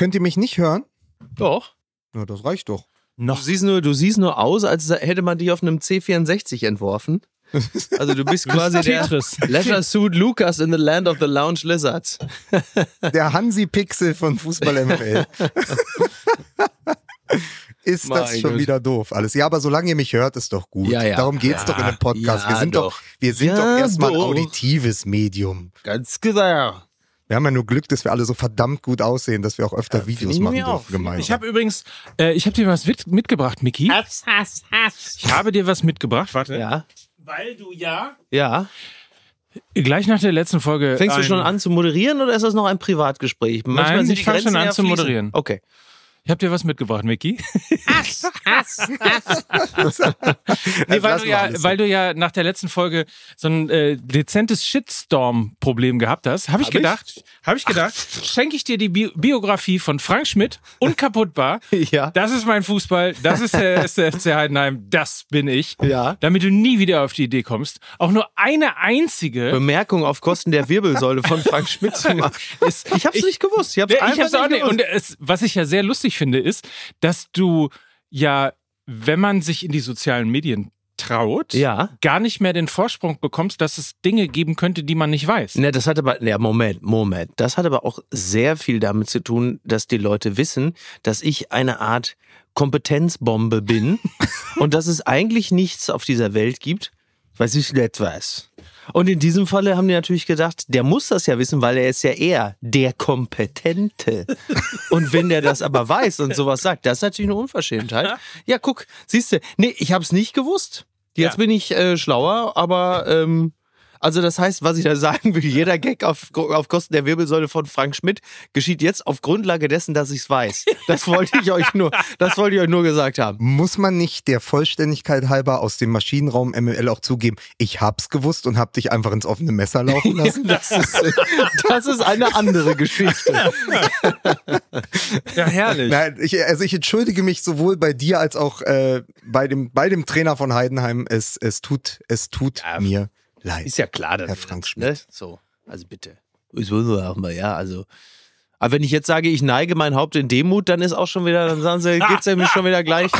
Könnt ihr mich nicht hören? Doch. Ja, das reicht doch. Du siehst, nur, du siehst nur aus, als hätte man dich auf einem C64 entworfen. Also du bist quasi der Tetris. Leisure Suit Lucas in the Land of the Lounge Lizards. Der Hansi-Pixel von Fußball ML. ist das Mein schon Gott. wieder doof alles. Ja, aber solange ihr mich hört, ist doch gut. Ja, ja. Darum geht's Ja, doch in dem Podcast. wir sind doch, doch. wir sind Ja, doch erstmal ein auditives Medium. Ganz genau. Wir haben ja nur Glück, dass wir alle so verdammt gut aussehen, dass wir auch öfter Videos ich machen mir auch. dürfen gemeinsam. Ich habe übrigens, äh, ich habe dir was mit, mitgebracht, Miki. Hass, Hass, Hass. Ich habe dir was mitgebracht, warte. Ja. Weil du ja Ja. gleich nach der letzten Folge. Fängst du schon an zu moderieren oder ist das noch ein Privatgespräch? Manchmal Nein, sind ich die fang Grenzen schon an ja zu moderieren. Okay. Ich habe dir was mitgebracht, Miki. Hass, Hass, Hass. Nee, weil du, ja, weil du ja nach der letzten Folge so ein äh, dezentes Shitstorm-Problem gehabt hast, habe ich Hab ich? gedacht, habe ich gedacht, schenke ich dir die Bi Biografie von Frank Schmidt, unkaputtbar. Ja. Das ist mein Fußball, das ist der erste FC Heidenheim, das bin ich. Ja. Damit du nie wieder auf die Idee kommst, auch nur eine einzige Bemerkung auf Kosten der Wirbelsäule von Frank Schmidt zu machen. ist. Ich hab's nicht gewusst. Ich hab's, Ja, einfach ich hab's auch nicht. gewusst. Und es, was ich ja sehr lustig finde, ist, dass du ja, wenn man sich in die sozialen Medien traut, Ja. gar nicht mehr den Vorsprung bekommst, dass es Dinge geben könnte, die man nicht weiß. Ne, das hat aber, ja, Moment, Moment. Das hat aber auch sehr viel damit zu tun, dass die Leute wissen, dass ich eine Art Kompetenzbombe bin und dass es eigentlich nichts auf dieser Welt gibt, was ich nicht weiß. Und in diesem Falle haben die natürlich gedacht, der muss das ja wissen, weil er ist ja eher der Kompetente. Und wenn der das aber weiß und sowas sagt, das ist natürlich eine Unverschämtheit. Ja, guck, siehst du, nee, ich habe es nicht gewusst. Jetzt Ja. bin ich äh, schlauer, aber ähm, also das heißt, was ich da sagen will, jeder Gag auf, auf Kosten der Wirbelsäule von Frank Schmidt geschieht jetzt auf Grundlage dessen, dass ich es weiß. Das wollte ich euch nur, das wollte ich euch nur gesagt haben. Muss man nicht der Vollständigkeit halber aus dem Maschinenraum ML auch zugeben, ich hab's gewusst und hab dich einfach ins offene Messer laufen lassen? Das ist, das ist eine andere Geschichte. Ja, herrlich. Nein, ich, also ich entschuldige mich sowohl bei dir als auch äh, bei, dem, bei dem Trainer von Heidenheim. Es, es tut, es tut mir leid. Ist ja klar, dass Herr Frank ne? So, also bitte. Ich will nur auch mal, ja, also. Aber wenn ich jetzt sage, ich neige mein Haupt in Demut, dann ist auch schon wieder, dann sagen sie, geht's ja mir schon wieder gleich,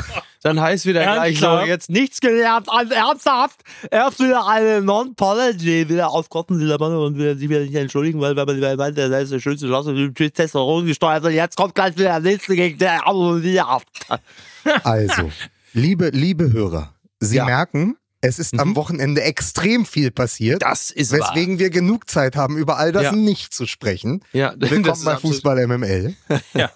dann heißt wieder gleich so, jetzt nichts gelernt, also ernsthaft, erst wieder eine Non-Apology, wieder auf Kosten dieser Mann und wieder, sie wieder nicht entschuldigen, weil, weil man weil man- das ist der schönste Schloss und die Testosteron gesteuert und jetzt kommt gleich wieder der nächste gegen der wieder. Also, liebe, liebe Hörer, Sie Ja. merken, es ist am Wochenende extrem viel passiert. Das ist wahr. Weswegen wir genug Zeit haben, über all das Ja. nicht zu sprechen. Ja, das Willkommen ist bei absolut- Fußball MML. Ja.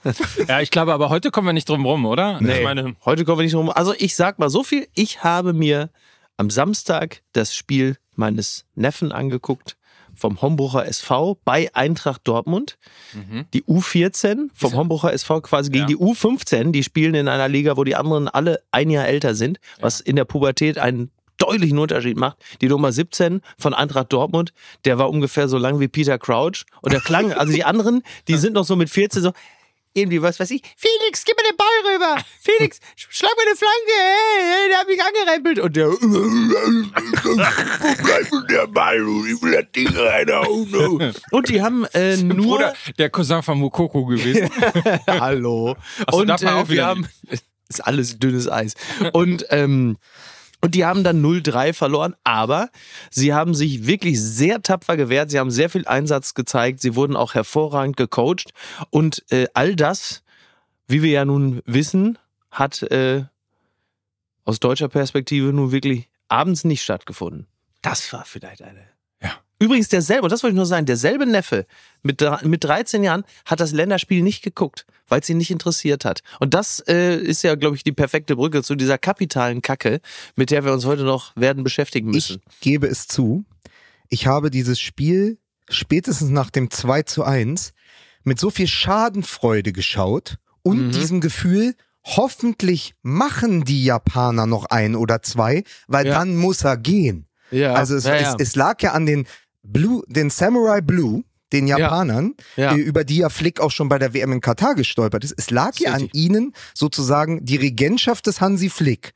ja, ich glaube, aber heute kommen wir nicht drum rum, oder? Nee, Ich meine, heute kommen wir nicht rum. Also ich sag mal so viel, ich habe mir am Samstag das Spiel meines Neffen angeguckt vom Homburger SV bei Eintracht Dortmund. Die U14 vom Homburger SV quasi gegen Ja. die U15. Die spielen in einer Liga, wo die anderen alle ein Jahr älter sind, was in der Pubertät einen deutlichen Unterschied macht. Die Nummer 17 von Eintracht Dortmund, der war ungefähr so lang wie Peter Crouch. Und der klang, also die anderen, die sind noch so mit 14 so, irgendwie, was weiß ich, Felix, gib mir den Ball rüber. Felix, sch- schlag mir eine Flanke. Hey, hey, der hat mich angerempelt. Und der, wo bleibt denn der Ball? Ich will das Ding reinhauen. Und die haben äh, nur... Bruder, der Cousin von Mukoko gewesen. Hallo. so, und äh, auch wieder wir haben, ist alles dünnes Eis. Und, ähm, und die haben dann 0-3 verloren, aber sie haben sich wirklich sehr tapfer gewehrt. Sie haben sehr viel Einsatz gezeigt. Sie wurden auch hervorragend gecoacht. Und äh, all das, wie wir ja nun wissen, hat äh, aus deutscher Perspektive nun wirklich abends nicht stattgefunden. Das war vielleicht eine. Übrigens derselbe, und das wollte ich nur sagen, derselbe Neffe mit, mit 13 Jahren hat das Länderspiel nicht geguckt, weil es ihn nicht interessiert hat. Und das äh, ist ja, glaube ich, die perfekte Brücke zu dieser kapitalen Kacke, mit der wir uns heute noch werden beschäftigen müssen. Ich gebe es zu, ich habe dieses Spiel spätestens nach dem 2 zu 1 mit so viel Schadenfreude geschaut und Mhm. diesem Gefühl, hoffentlich machen die Japaner noch ein oder zwei, weil Ja. dann muss er gehen. ja, Also es, ja, ja. Es, es lag ja an den Blue, den Samurai Blue, den Japanern, Ja. äh, über die ja Flick auch schon bei der WM in Katar gestolpert ist. Es lag ja an ihnen sozusagen die Regentschaft des Hansi Flick.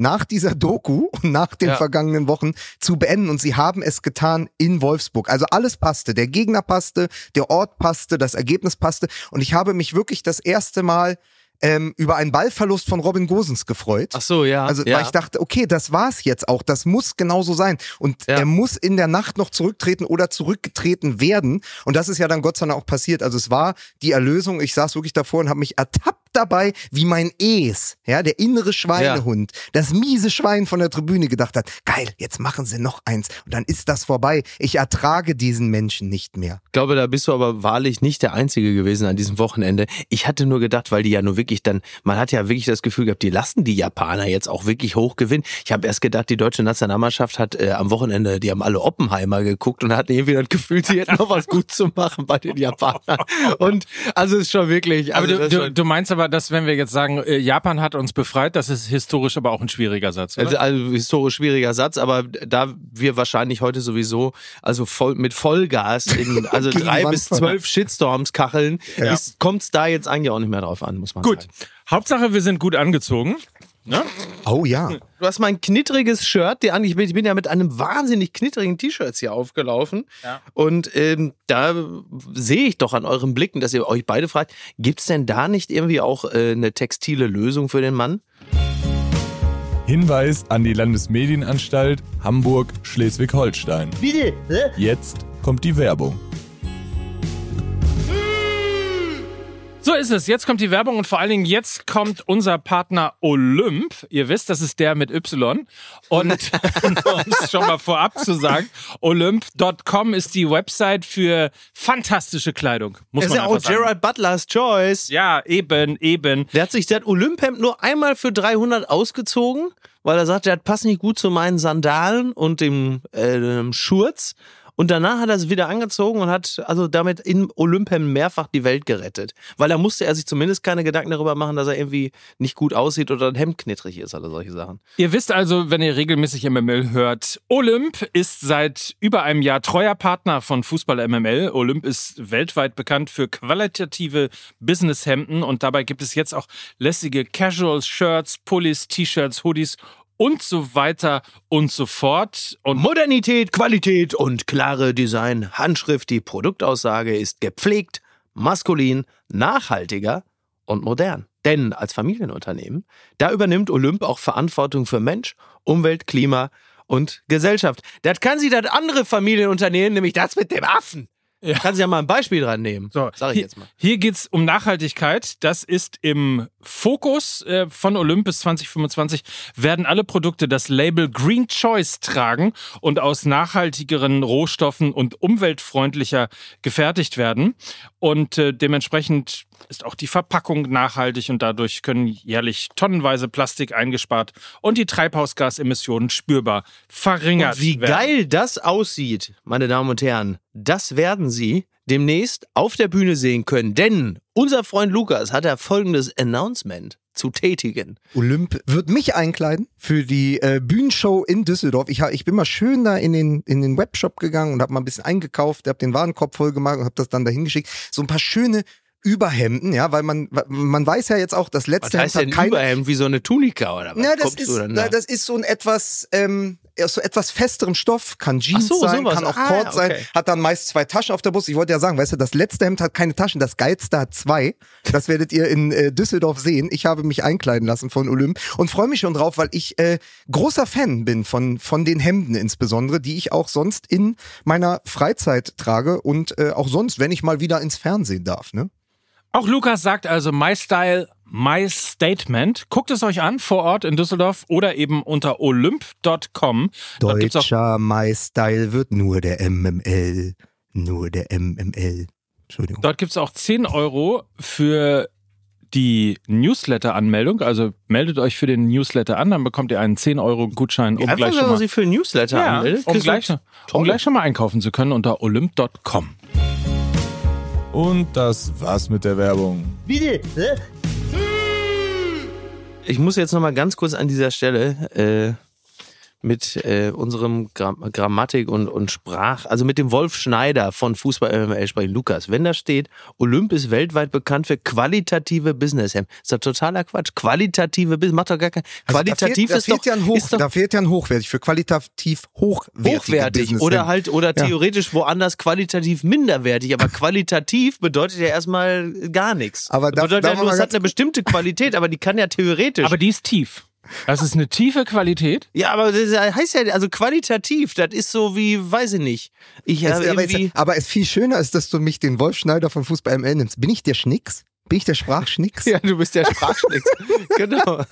nach dieser Doku und nach den Ja. vergangenen Wochen zu beenden. Und sie haben es getan in Wolfsburg. Also alles passte. Der Gegner passte, der Ort passte, das Ergebnis passte. Und ich habe mich wirklich das erste Mal ähm, über einen Ballverlust von Robin Gosens gefreut. Ach so, ja. Also, ja. weil ich dachte, okay, das war's jetzt auch. Das muss genauso sein. Und Ja. er muss in der Nacht noch zurücktreten oder zurückgetreten werden. Und das ist ja dann Gott sei Dank auch passiert. Also es war die Erlösung. Ich saß wirklich davor und habe mich ertappt dabei, wie mein Es, ja, der innere Schweinehund, das miese Schwein von der Tribüne gedacht hat, geil, jetzt machen sie noch eins. Und dann ist das vorbei. Ich ertrage diesen Menschen nicht mehr. Ich glaube, da bist du aber wahrlich nicht der Einzige gewesen an diesem Wochenende. Ich hatte nur gedacht, weil die ja nur wirklich dann, man hat ja wirklich das Gefühl gehabt, die lassen die Japaner jetzt auch wirklich hoch gewinnen. Ich habe erst gedacht, die deutsche Nationalmannschaft hat äh, am Wochenende, die haben alle Oppenheimer geguckt und hatten irgendwie das Gefühl, sie hätten noch was gut zu machen bei den Japanern. Und also es ist schon wirklich. Aber Also du, ist du, schon, du meinst aber, dass wenn wir jetzt sagen, äh, Japan hat uns befreit, das ist historisch aber auch ein schwieriger Satz, oder? also, also historisch schwieriger Satz, aber da wir wahrscheinlich heute sowieso also voll mit Vollgas in also drei bis zwölf Shitstorms kacheln, Ja. kommt es da jetzt eigentlich auch nicht mehr drauf an, muss man Gut. sagen. Hauptsache, wir sind gut angezogen. Ne? Oh ja. Du hast mein knittriges Shirt, die eigentlich, ich bin ja mit einem wahnsinnig knittrigen T-Shirt hier aufgelaufen. Ja. Und ähm, da sehe ich doch an euren Blicken, dass ihr euch beide fragt, gibt's denn da nicht irgendwie auch äh, eine textile Lösung für den Mann? Hinweis an die Landesmedienanstalt Hamburg-Schleswig-Holstein. Bitte? Hä? Jetzt kommt die Werbung. So ist es. Jetzt kommt die Werbung und vor allen Dingen jetzt kommt unser Partner Olymp. Ihr wisst, das ist der mit Y. Und um es schon mal vorab zu sagen, olymp.com ist die Website für fantastische Kleidung. Muss Das ist man ja auch sagen. Gerard Butlers Choice. Ja, eben, eben. Der hat sich das Olymphemd nur einmal für 300 ausgezogen, weil er sagt, das passt nicht gut zu meinen Sandalen und dem, äh, dem Schurz. Und danach hat er es wieder angezogen und hat also damit im Olymphemd mehrfach die Welt gerettet. Weil da musste er sich zumindest keine Gedanken darüber machen, dass er irgendwie nicht gut aussieht oder ein Hemd knittrig ist oder solche Sachen. Ihr wisst also, wenn ihr regelmäßig MML hört, Olymp ist seit über einem Jahr treuer Partner von Fußball MML. Olymp ist weltweit bekannt für qualitative Businesshemden und dabei gibt es jetzt auch lässige Casual Shirts, Pullis, T-Shirts, Hoodies und so weiter und so fort. Und Modernität, Qualität und klare Design. Handschrift, die Produktaussage ist gepflegt, maskulin, nachhaltiger und modern. Denn als Familienunternehmen, da übernimmt Olymp auch Verantwortung für Mensch, Umwelt, Klima und Gesellschaft. Das kann sie das andere Familienunternehmen, nämlich das mit dem Affen. Ja. Kann sie ja mal ein Beispiel dran nehmen. So, sag ich hier, jetzt mal. Hier geht's um Nachhaltigkeit. Das ist im Fokus äh, von Olympus 2025. Werden alle Produkte das Label Green Choice tragen und aus nachhaltigeren Rohstoffen und umweltfreundlicher gefertigt werden. Und äh, dementsprechend ist auch die Verpackung nachhaltig und dadurch können jährlich tonnenweise Plastik eingespart und die Treibhausgasemissionen spürbar verringert Und wie werden. geil das aussieht, meine Damen und Herren, das werden Sie demnächst auf der Bühne sehen können. Denn unser Freund Lukas hat ja folgendes Announcement zu tätigen. Olymp wird mich einkleiden für die äh, Bühnenshow in Düsseldorf. Ich, ich bin mal schön da in den, in den Webshop gegangen und habe mal ein bisschen eingekauft, habe den Warenkorb voll gemacht und habe das dann dahin geschickt. So ein paar schöne Überhemden, ja, weil man, man weiß ja jetzt auch, das Was letzte heißt Hemd hat kein, Überhemd wie so eine Tunika oder was? Na, das ist, na, da? das ist so ein etwas, ähm, aus so etwas festerem Stoff, kann Jeans so, sein, sowas. kann auch Ah, Cord ja, sein, okay. hat dann meist zwei Taschen auf der Brust. Ich wollte ja sagen, weißt du, das letzte Hemd hat keine Taschen, das geilste hat zwei. Das werdet ihr in äh, Düsseldorf sehen. Ich habe mich einkleiden lassen von Olymp und freue mich schon drauf, weil ich äh, großer Fan bin von, von den Hemden insbesondere, die ich auch sonst in meiner Freizeit trage und äh, auch sonst, wenn ich mal wieder ins Fernsehen darf, ne? Auch Lukas sagt also My Style, My Statement. Guckt es euch an vor Ort in Düsseldorf oder eben unter olymp.com. Dort gibt's auch Deutscher My Style wird nur der MML. Nur der MML. Entschuldigung. Dort gibt's auch 10 Euro für die Newsletter-Anmeldung. Also meldet euch für den Newsletter an, dann bekommt ihr einen 10 Euro Gutschein, um Einfach, gleich wenn schon man mal, sich für ein Newsletter ja, anmeldet. um, gleich, um gleich schon mal einkaufen zu können unter olymp.com. Und das war's mit der Werbung. Bitte? Hä? Ich muss jetzt noch mal ganz kurz an dieser Stelle äh, mit äh, unserem Gram Grammatik und, und Sprach, also mit dem Wolf Schneider von Fußball MML sprechen. Lukas, wenn da steht, Olymp ist weltweit bekannt für qualitative Business. Ist doch totaler Quatsch. Qualitative Business, macht doch gar kein. Also Qualitativ da fehlt, da ist, doch, fehlt ja ein Hoch, ist doch da fehlt ja ein hochwertig für qualitativ hochwertig Business oder halt oder Ja. theoretisch woanders qualitativ minderwertig, aber qualitativ bedeutet ja erstmal gar nichts. Aber darf- bedeutet ja nur, es hat eine bestimmte Qualität, aber die kann ja theoretisch. Aber die ist tief. Das ist eine tiefe Qualität. ja, aber das heißt ja, also qualitativ, das ist so wie, weiß ich nicht. Ich Es, habe aber, es, aber es viel schöner ist, dass du mich den Wolf Schneider von Fußball ML nimmst. Bin ich der Schnicks? Bin ich der Sprachschnicks? Ja, du bist der Sprachschnicks. genau.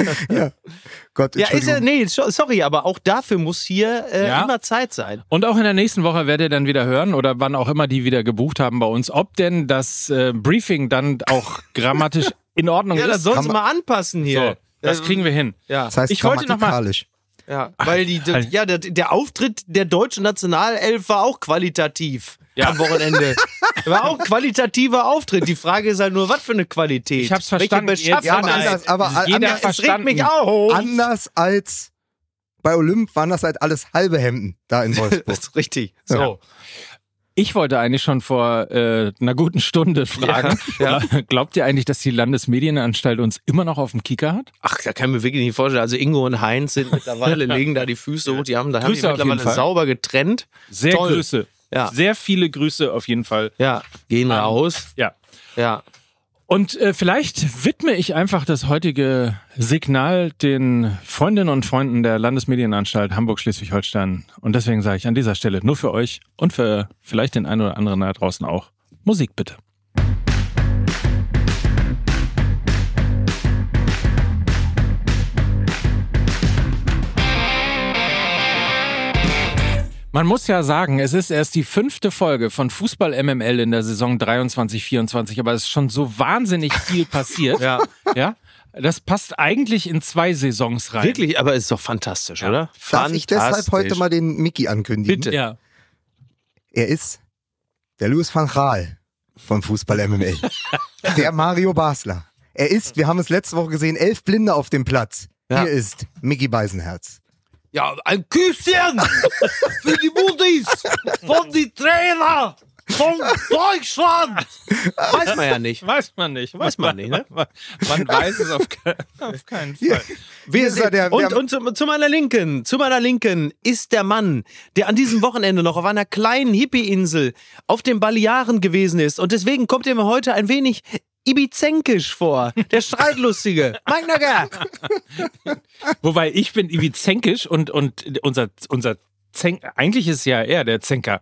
Gott, Ja, ist ja, nee, so- sorry, aber auch dafür muss hier äh, Ja. immer Zeit sein. Und auch in der nächsten Woche werdet ihr dann wieder hören oder wann auch immer die wieder gebucht haben bei uns, ob denn das äh, Briefing dann auch grammatisch in Ordnung Ja, das ist. sollst kann du man- mal anpassen hier. So, das kriegen wir hin. Ja. Das heißt Ich wollte noch mal-. Ja, weil die, die halt. ja, der, der Auftritt der deutschen Nationalelf war auch qualitativ Ja. am Wochenende. war auch ein qualitativer Auftritt. Die Frage ist halt nur, was für eine Qualität. Ich hab's Welche verstanden. Beschaffenheit? Ja, aber anders, aber jeder anders, es regt verstanden. mich auf. anders als bei Olymp waren das halt alles halbe Hemden da in Wolfsburg. Das ist richtig. So. So. Ich wollte eigentlich schon vor äh, einer guten Stunde fragen, Ja, glaubt ihr eigentlich, dass die Landesmedienanstalt uns immer noch auf dem Kicker hat? Ach, da kann ich mir wirklich nicht vorstellen. Also Ingo und Heinz sind mittlerweile, legen da die Füße hoch. Die haben, da haben die Grüße auf jeden mittlerweile sauber getrennt. Sehr Toll. Grüße. Ja. Sehr viele Grüße auf jeden Fall. Ja, gehen raus. Ja. Ja. Und äh, vielleicht widme ich einfach das heutige Signal den Freundinnen und Freunden der Landesmedienanstalt Hamburg-Schleswig-Holstein. Und deswegen sage ich an dieser Stelle nur für euch und für vielleicht den einen oder anderen da draußen auch Musik bitte. Man muss ja sagen, es ist erst die fünfte Folge von Fußball MML in der Saison 23-24, aber es ist schon so wahnsinnig viel passiert. Ja. Ja, das passt eigentlich in zwei Saisons rein. Wirklich, aber ist doch fantastisch, oder? Darf ich deshalb heute mal den Mickey ankündigen? Bitte. Ja. Er ist der Louis van Gaal von Fußball MML. der Mario Basler. Er ist, wir haben es letzte Woche gesehen, elf Blinde auf dem Platz. Ja. Hier ist Mickey Beisenherz. Ja, ein Küsschen für die Muttis von die Trainer von Deutschland. Weiß man ja nicht. Weiß man nicht. Weiß man nicht, ne? Man, weiß es auf, ke auf keinen Fall. Ist er, der, und und zu, zu meiner Linken, zu meiner Linken ist der Mann, der an diesem Wochenende noch auf einer kleinen Hippie-Insel auf den Balearen gewesen ist. Und deswegen kommt er mir heute ein wenig ibizenkisch vor. Der Streitlustige. Mike Nagger. Wobei ich bin ibizenkisch und, und unser, unser Zenk, eigentlich ist ja er der Zenker.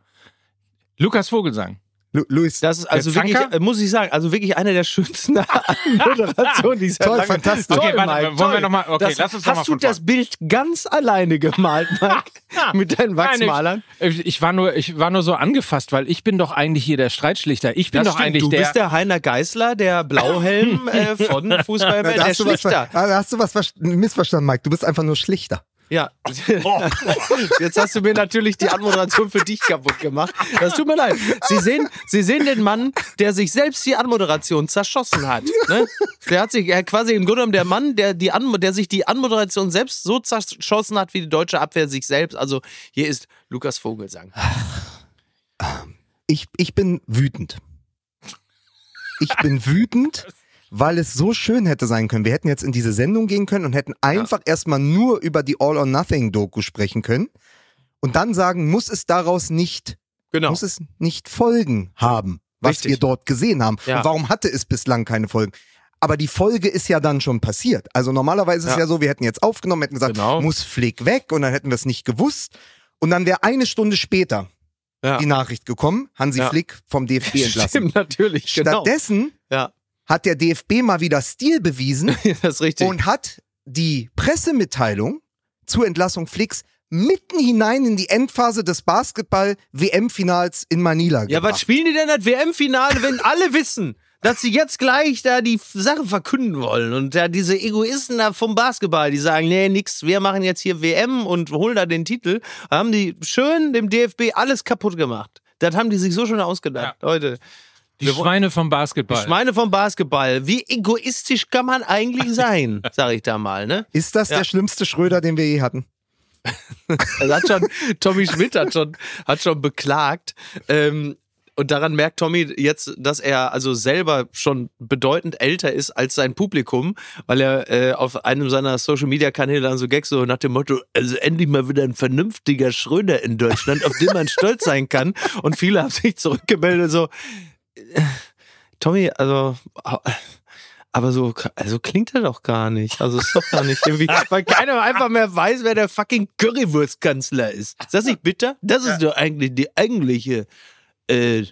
Lukas Vogelsang. Lu- Luis. Das ist also Der wirklich, äh, muss ich sagen, also wirklich eine der schönsten Moderationen dieser Toll, lange- fantastisch. Toll, Okay, warte, Mike, wollen wir noch mal- okay, das, lass uns noch Hast mal du das vorn. Bild ganz alleine gemalt, Mike? Mit deinen Wachsmalern? Nein, ich, ich, war nur, ich war nur so angefasst, weil ich bin doch eigentlich hier der Streitschlichter. Ich bin Das doch stimmt, eigentlich du der. bist der Heiner Geißler, der Blauhelm äh, von Fußball, der hast du was, Schlichter. ver- da hast du was ver- missverstanden, Mike. Du bist einfach nur schlichter. Ja. Jetzt hast du mir natürlich die Anmoderation für dich kaputt gemacht. Das tut mir leid. Sie sehen, Sie sehen den Mann, der sich selbst die Anmoderation zerschossen hat. Ne? Der hat sich quasi im Grunde genommen der Mann, der, die der sich die Anmoderation selbst so zerschossen hat, wie die deutsche Abwehr sich selbst. Also hier ist Lukas Vogelsang. Ich, ich bin wütend. Ich bin wütend, weil es so schön hätte sein können. Wir hätten jetzt in diese Sendung gehen können und hätten einfach erstmal nur über die All or Nothing Doku sprechen können und dann sagen, muss es daraus nicht, Genau. muss es nicht Folgen haben, was Richtig. wir dort gesehen haben. Ja. Und warum hatte es bislang keine Folgen? Aber die Folge ist ja dann schon passiert. Also normalerweise ist Ja. es ja so, wir hätten jetzt aufgenommen, hätten gesagt, Genau. muss Flick weg und dann hätten wir es nicht gewusst. Und dann wäre eine Stunde später Ja. die Nachricht gekommen, Hansi Ja. Flick vom DFB entlassen. Stimmt, natürlich. Genau. Stattdessen Ja. Hat der DFB mal wieder Stil bewiesen das ist richtig. und hat die Pressemitteilung zur Entlassung Flicks mitten hinein in die Endphase des Basketball-WM-Finals in Manila Ja, was gebracht. spielen die denn das WM-Finale, wenn alle wissen, dass sie jetzt gleich da die Sache verkünden wollen? Und da diese Egoisten da vom Basketball, die sagen, nee, nix, wir machen jetzt hier WM und holen da den Titel, haben die schön dem DFB alles kaputt gemacht. Das haben die sich so schon ausgedacht, Leute. Die Schweine vom Basketball. Ich meine vom Basketball. Wie egoistisch kann man eigentlich sein, sag ich da mal, ne? Ist das Ja. der schlimmste Schröder, den wir je hatten? Also hat schon, Tommy Schmidt hat schon, hat schon beklagt. Ähm, und daran merkt Tommy jetzt, dass er also selber schon bedeutend älter ist als sein Publikum, weil er äh, auf einem seiner Social Media Kanäle dann so Gags so nach dem Motto, also endlich mal wieder ein vernünftiger Schröder in Deutschland, auf den man stolz sein kann. Und viele haben sich zurückgemeldet so, Tommy, also aber so, also klingt er doch gar nicht. Also ist doch gar nicht irgendwie, weil keiner einfach mehr weiß, wer der fucking Currywurstkanzler ist. Ist das nicht bitter? Das ist doch eigentlich die eigentliche äh,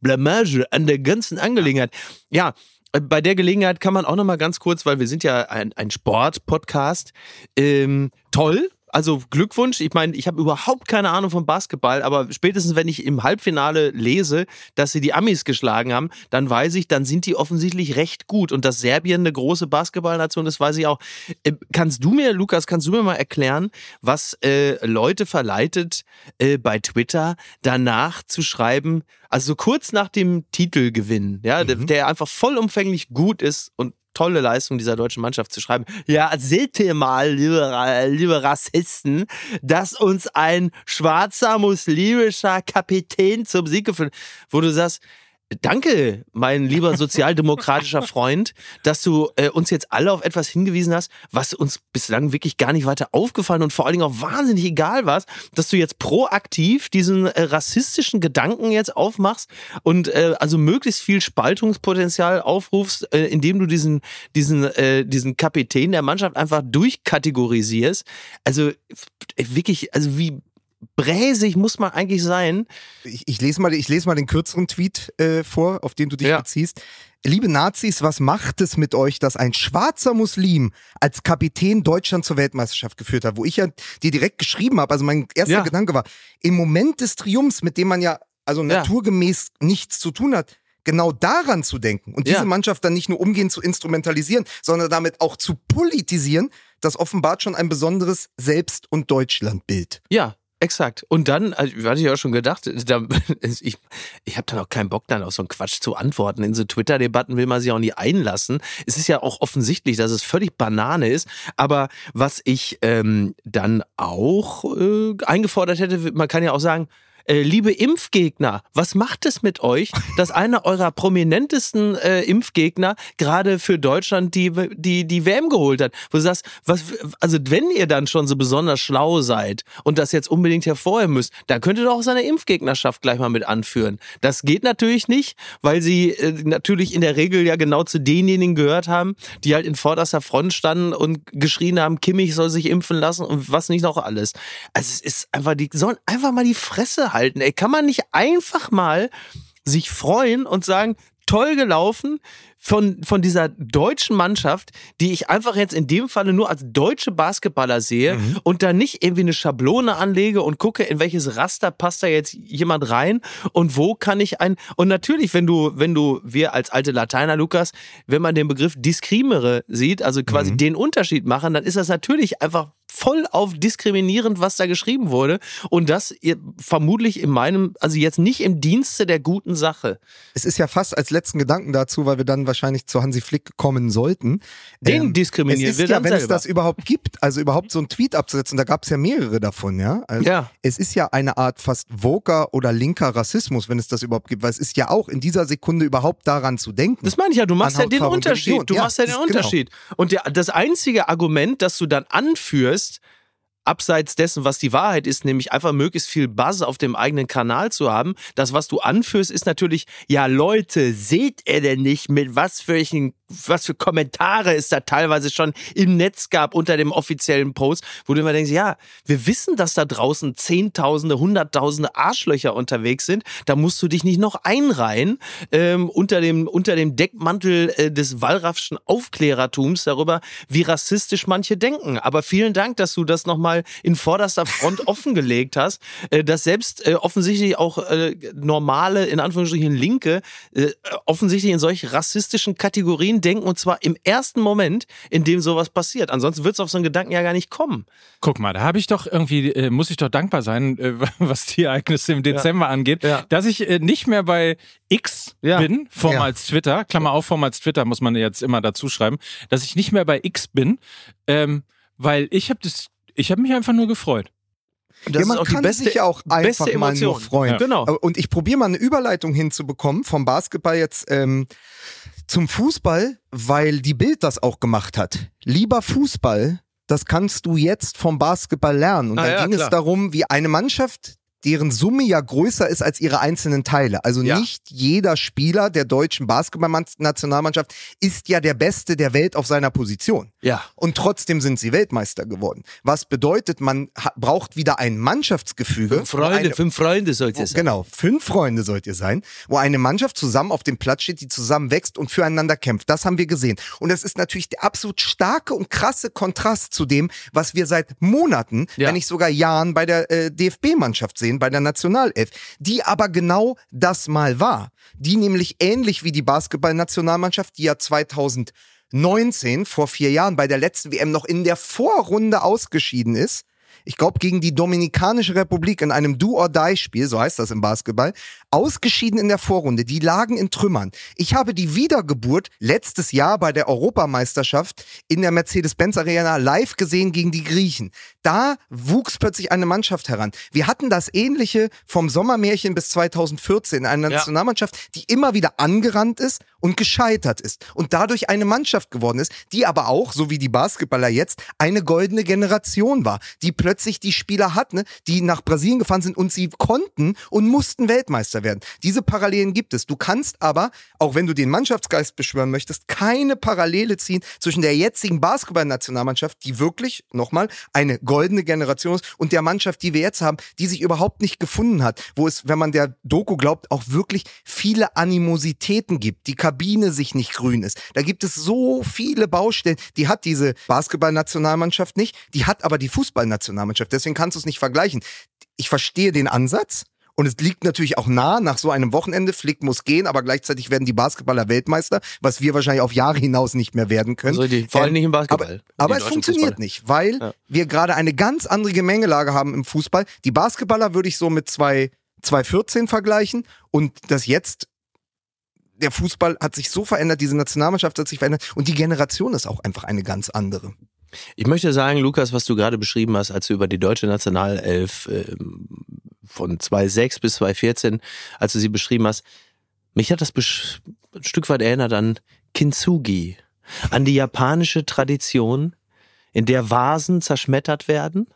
Blamage an der ganzen Angelegenheit. Ja, bei der Gelegenheit kann man auch noch mal ganz kurz, weil wir sind ja ein, ein Sport-Podcast, ähm, toll, also Glückwunsch. Ich meine, ich habe überhaupt keine Ahnung vom Basketball, aber spätestens wenn ich im Halbfinale lese, dass sie die Amis geschlagen haben, dann weiß ich, dann sind die offensichtlich recht gut. Und dass Serbien eine große Basketballnation ist, weiß ich auch. Äh, kannst du mir, Lukas, kannst du mir mal erklären, was äh, Leute verleitet, äh, bei Twitter danach zu schreiben, also kurz nach dem Titelgewinn, ja, der, der einfach vollumfänglich gut ist und tolle Leistung dieser deutschen Mannschaft zu schreiben. Ja, seht ihr mal, liebe, liebe Rassisten, dass uns ein schwarzer muslimischer Kapitän zum Sieg geführt, wo du sagst, Danke, mein lieber sozialdemokratischer Freund, dass du äh, uns jetzt alle auf etwas hingewiesen hast, was uns bislang wirklich gar nicht weiter aufgefallen und vor allen Dingen auch wahnsinnig egal war, dass du jetzt proaktiv diesen äh, rassistischen Gedanken jetzt aufmachst und äh, also möglichst viel Spaltungspotenzial aufrufst, äh, indem du diesen diesen äh, diesen Kapitän der Mannschaft einfach durchkategorisierst. Also wirklich, also wie bräsig muss man eigentlich sein, Ich, ich, lese mal, ich lese mal den kürzeren Tweet äh, vor, auf den du dich Ja. beziehst. Liebe Nazis, was macht es mit euch, dass ein schwarzer Muslim als Kapitän Deutschland zur Weltmeisterschaft geführt hat? Wo ich ja dir direkt geschrieben habe, also mein erster Ja. Gedanke war, im Moment des Triumphs, mit dem man ja also Ja. naturgemäß nichts zu tun hat, genau daran zu denken und diese Ja. Mannschaft dann nicht nur umgehend zu instrumentalisieren, sondern damit auch zu politisieren, das offenbart schon ein besonderes Selbst- und Deutschlandbild. Ja, exakt. Und dann, also, hatte ich auch schon gedacht, da, ich, ich habe dann auch keinen Bock, dann auf so einen Quatsch zu antworten. In so Twitter-Debatten will man sich auch nie einlassen. Es ist ja auch offensichtlich, dass es völlig Banane ist. Aber was ich ähm, dann auch äh, eingefordert hätte, man kann ja auch sagen, äh, liebe Impfgegner, was macht es mit euch, dass einer eurer prominentesten äh, Impfgegner gerade für Deutschland die, die, die WM geholt hat? Wo du sagst, was, also wenn ihr dann schon so besonders schlau seid und das jetzt unbedingt hervorheben müsst, dann könnt ihr doch auch seine Impfgegnerschaft gleich mal mit anführen. Das geht natürlich nicht, weil sie äh, natürlich in der Regel ja genau zu denjenigen gehört haben, die halt in vorderster Front standen und geschrien haben, Kimmich soll sich impfen lassen und was nicht noch alles. Also es ist einfach, die sollen einfach mal die Fresse halten. Ey, kann man nicht einfach mal sich freuen und sagen, toll gelaufen von, von dieser deutschen Mannschaft, die ich einfach jetzt in dem Falle nur als deutsche Basketballer sehe und da nicht irgendwie eine Schablone anlege und gucke, in welches Raster passt da jetzt jemand rein und wo kann ich ein, und natürlich, wenn du, wenn du, wir als alte Lateiner, Lukas, wenn man den Begriff discrimere sieht, also quasi den Unterschied machen, dann ist das natürlich einfach voll auf diskriminierend, was da geschrieben wurde. Und das vermutlich in meinem, also jetzt nicht im Dienste der guten Sache. Es ist ja fast als letzten Gedanken dazu, weil wir dann wahrscheinlich zu Hansi Flick kommen sollten. Den Ähm, diskriminieren es wir ist ja, dann wenn es selber. das überhaupt gibt, also überhaupt so einen Tweet abzusetzen, da gab es ja mehrere davon, ja. Also Ja. Es ist ja eine Art fast woker oder linker Rassismus, wenn es das überhaupt gibt, weil es ist ja auch in dieser Sekunde überhaupt daran zu denken. Das meine ich ja, du machst ja den Unterschied. Du Ja, machst ja den genau. Unterschied. Und der, das einzige Argument, das du dann anführst, abseits dessen, was die Wahrheit ist, nämlich einfach möglichst viel Buzz auf dem eigenen Kanal zu haben, das, was du anführst, ist natürlich, ja Leute, seht ihr denn nicht, mit was für, welchen, was für Kommentare es da teilweise schon im Netz gab unter dem offiziellen Post, wo du immer denkst, ja, wir wissen, dass da draußen Zehntausende, Hunderttausende Arschlöcher unterwegs sind, da musst du dich nicht noch einreihen ähm, unter, dem, unter dem Deckmantel äh, des Wallraffschen Aufklärertums darüber, wie rassistisch manche denken. Aber vielen Dank, dass du das nochmal in vorderster Front offengelegt hast, äh, dass selbst äh, offensichtlich auch äh, normale, in Anführungsstrichen Linke, äh, offensichtlich in solch rassistischen Kategorien denken und zwar im ersten Moment, in dem sowas passiert. Ansonsten wird es auf so einen Gedanken ja gar nicht kommen. Guck mal, da habe ich doch irgendwie, äh, muss ich doch dankbar sein, äh, was die Ereignisse im Dezember angeht, Ja. dass ich äh, nicht mehr bei X Ja. bin, vormals Twitter, Klammer auf, vormals Twitter muss man jetzt immer dazu schreiben, dass ich nicht mehr bei X bin, ähm, weil ich habe das, ich habe mich einfach nur gefreut. Das ja, ist man kann beste, sich ja auch einfach beste mal nur freuen. Ja. Genau. Und ich probiere mal eine Überleitung hinzubekommen vom Basketball jetzt ähm, zum Fußball, weil die Bild das auch gemacht hat. Lieber Fußball, das kannst du jetzt vom Basketball lernen. Und Ah, da ja, ging klar. es darum, wie eine Mannschaft deren Summe ja größer ist als ihre einzelnen Teile. Also Ja. nicht jeder Spieler der deutschen Basketballnationalmannschaft ist ja der Beste der Welt auf seiner Position. Ja. Und trotzdem sind sie Weltmeister geworden. Was bedeutet, man braucht wieder ein Mannschaftsgefüge. Fünf Freunde, eine, fünf Freunde sollte wo, es sein. Genau, fünf Freunde sollt ihr sein, wo eine Mannschaft zusammen auf dem Platz steht, die zusammen wächst und füreinander kämpft. Das haben wir gesehen. Und das ist natürlich der absolut starke und krasse Kontrast zu dem, was wir seit Monaten, Ja. wenn nicht sogar Jahren bei der äh, DFB-Mannschaft sehen, bei der Nationalelf, die aber genau das mal war. Die nämlich ähnlich wie die Basketball-Nationalmannschaft, die ja 2019, vor vier Jahren, bei der letzten WM noch in der Vorrunde ausgeschieden ist, ich glaube, gegen die Dominikanische Republik in einem Do-or-Die-Spiel, so heißt das im Basketball, ausgeschieden in der Vorrunde. Die lagen in Trümmern. Ich habe die Wiedergeburt letztes Jahr bei der Europameisterschaft in der Mercedes-Benz Arena live gesehen gegen die Griechen. Da wuchs plötzlich eine Mannschaft heran. Wir hatten das Ähnliche vom Sommermärchen bis 2014, eine Ja. Nationalmannschaft, die immer wieder angerannt ist und gescheitert ist und dadurch eine Mannschaft geworden ist, die aber auch, so wie die Basketballer jetzt, eine goldene Generation war, die plötzlich die Spieler hat, ne, die nach Brasilien gefahren sind und sie konnten und mussten Weltmeister werden. Diese Parallelen gibt es. Du kannst aber, auch wenn du den Mannschaftsgeist beschwören möchtest, keine Parallele ziehen zwischen der jetzigen Basketballnationalmannschaft, die wirklich, nochmal, eine goldene Generation ist, und der Mannschaft, die wir jetzt haben, die sich überhaupt nicht gefunden hat, wo es, wenn man der Doku glaubt, auch wirklich viele Animositäten gibt, die Kabine sich nicht grün ist. Da gibt es so viele Baustellen, die hat diese Basketballnationalmannschaft nicht, die hat aber die Fußballnationalmannschaft. Deswegen kannst du es nicht vergleichen. Ich verstehe den Ansatz. Und es liegt natürlich auch nah, nach so einem Wochenende, Flick muss gehen, aber gleichzeitig werden die Basketballer Weltmeister, was wir wahrscheinlich auf Jahre hinaus nicht mehr werden können. Also die, vor allem Ähm, nicht im Basketball. aber, aber es funktioniert Fußballer. nicht, weil Ja. wir gerade eine ganz andere Gemengelage haben im Fußball. Die Basketballer würde ich so mit zwei 2014 vergleichen und das jetzt der Fußball hat sich so verändert, diese Nationalmannschaft hat sich verändert und die Generation ist auch einfach eine ganz andere. Ich möchte sagen, Lukas, was du gerade beschrieben hast, als du über die deutsche Nationalelf ähm, von 2006 bis 2014, als du sie beschrieben hast, mich hat das ein Stück weit erinnert an Kintsugi, an die japanische Tradition, in der Vasen zerschmettert werden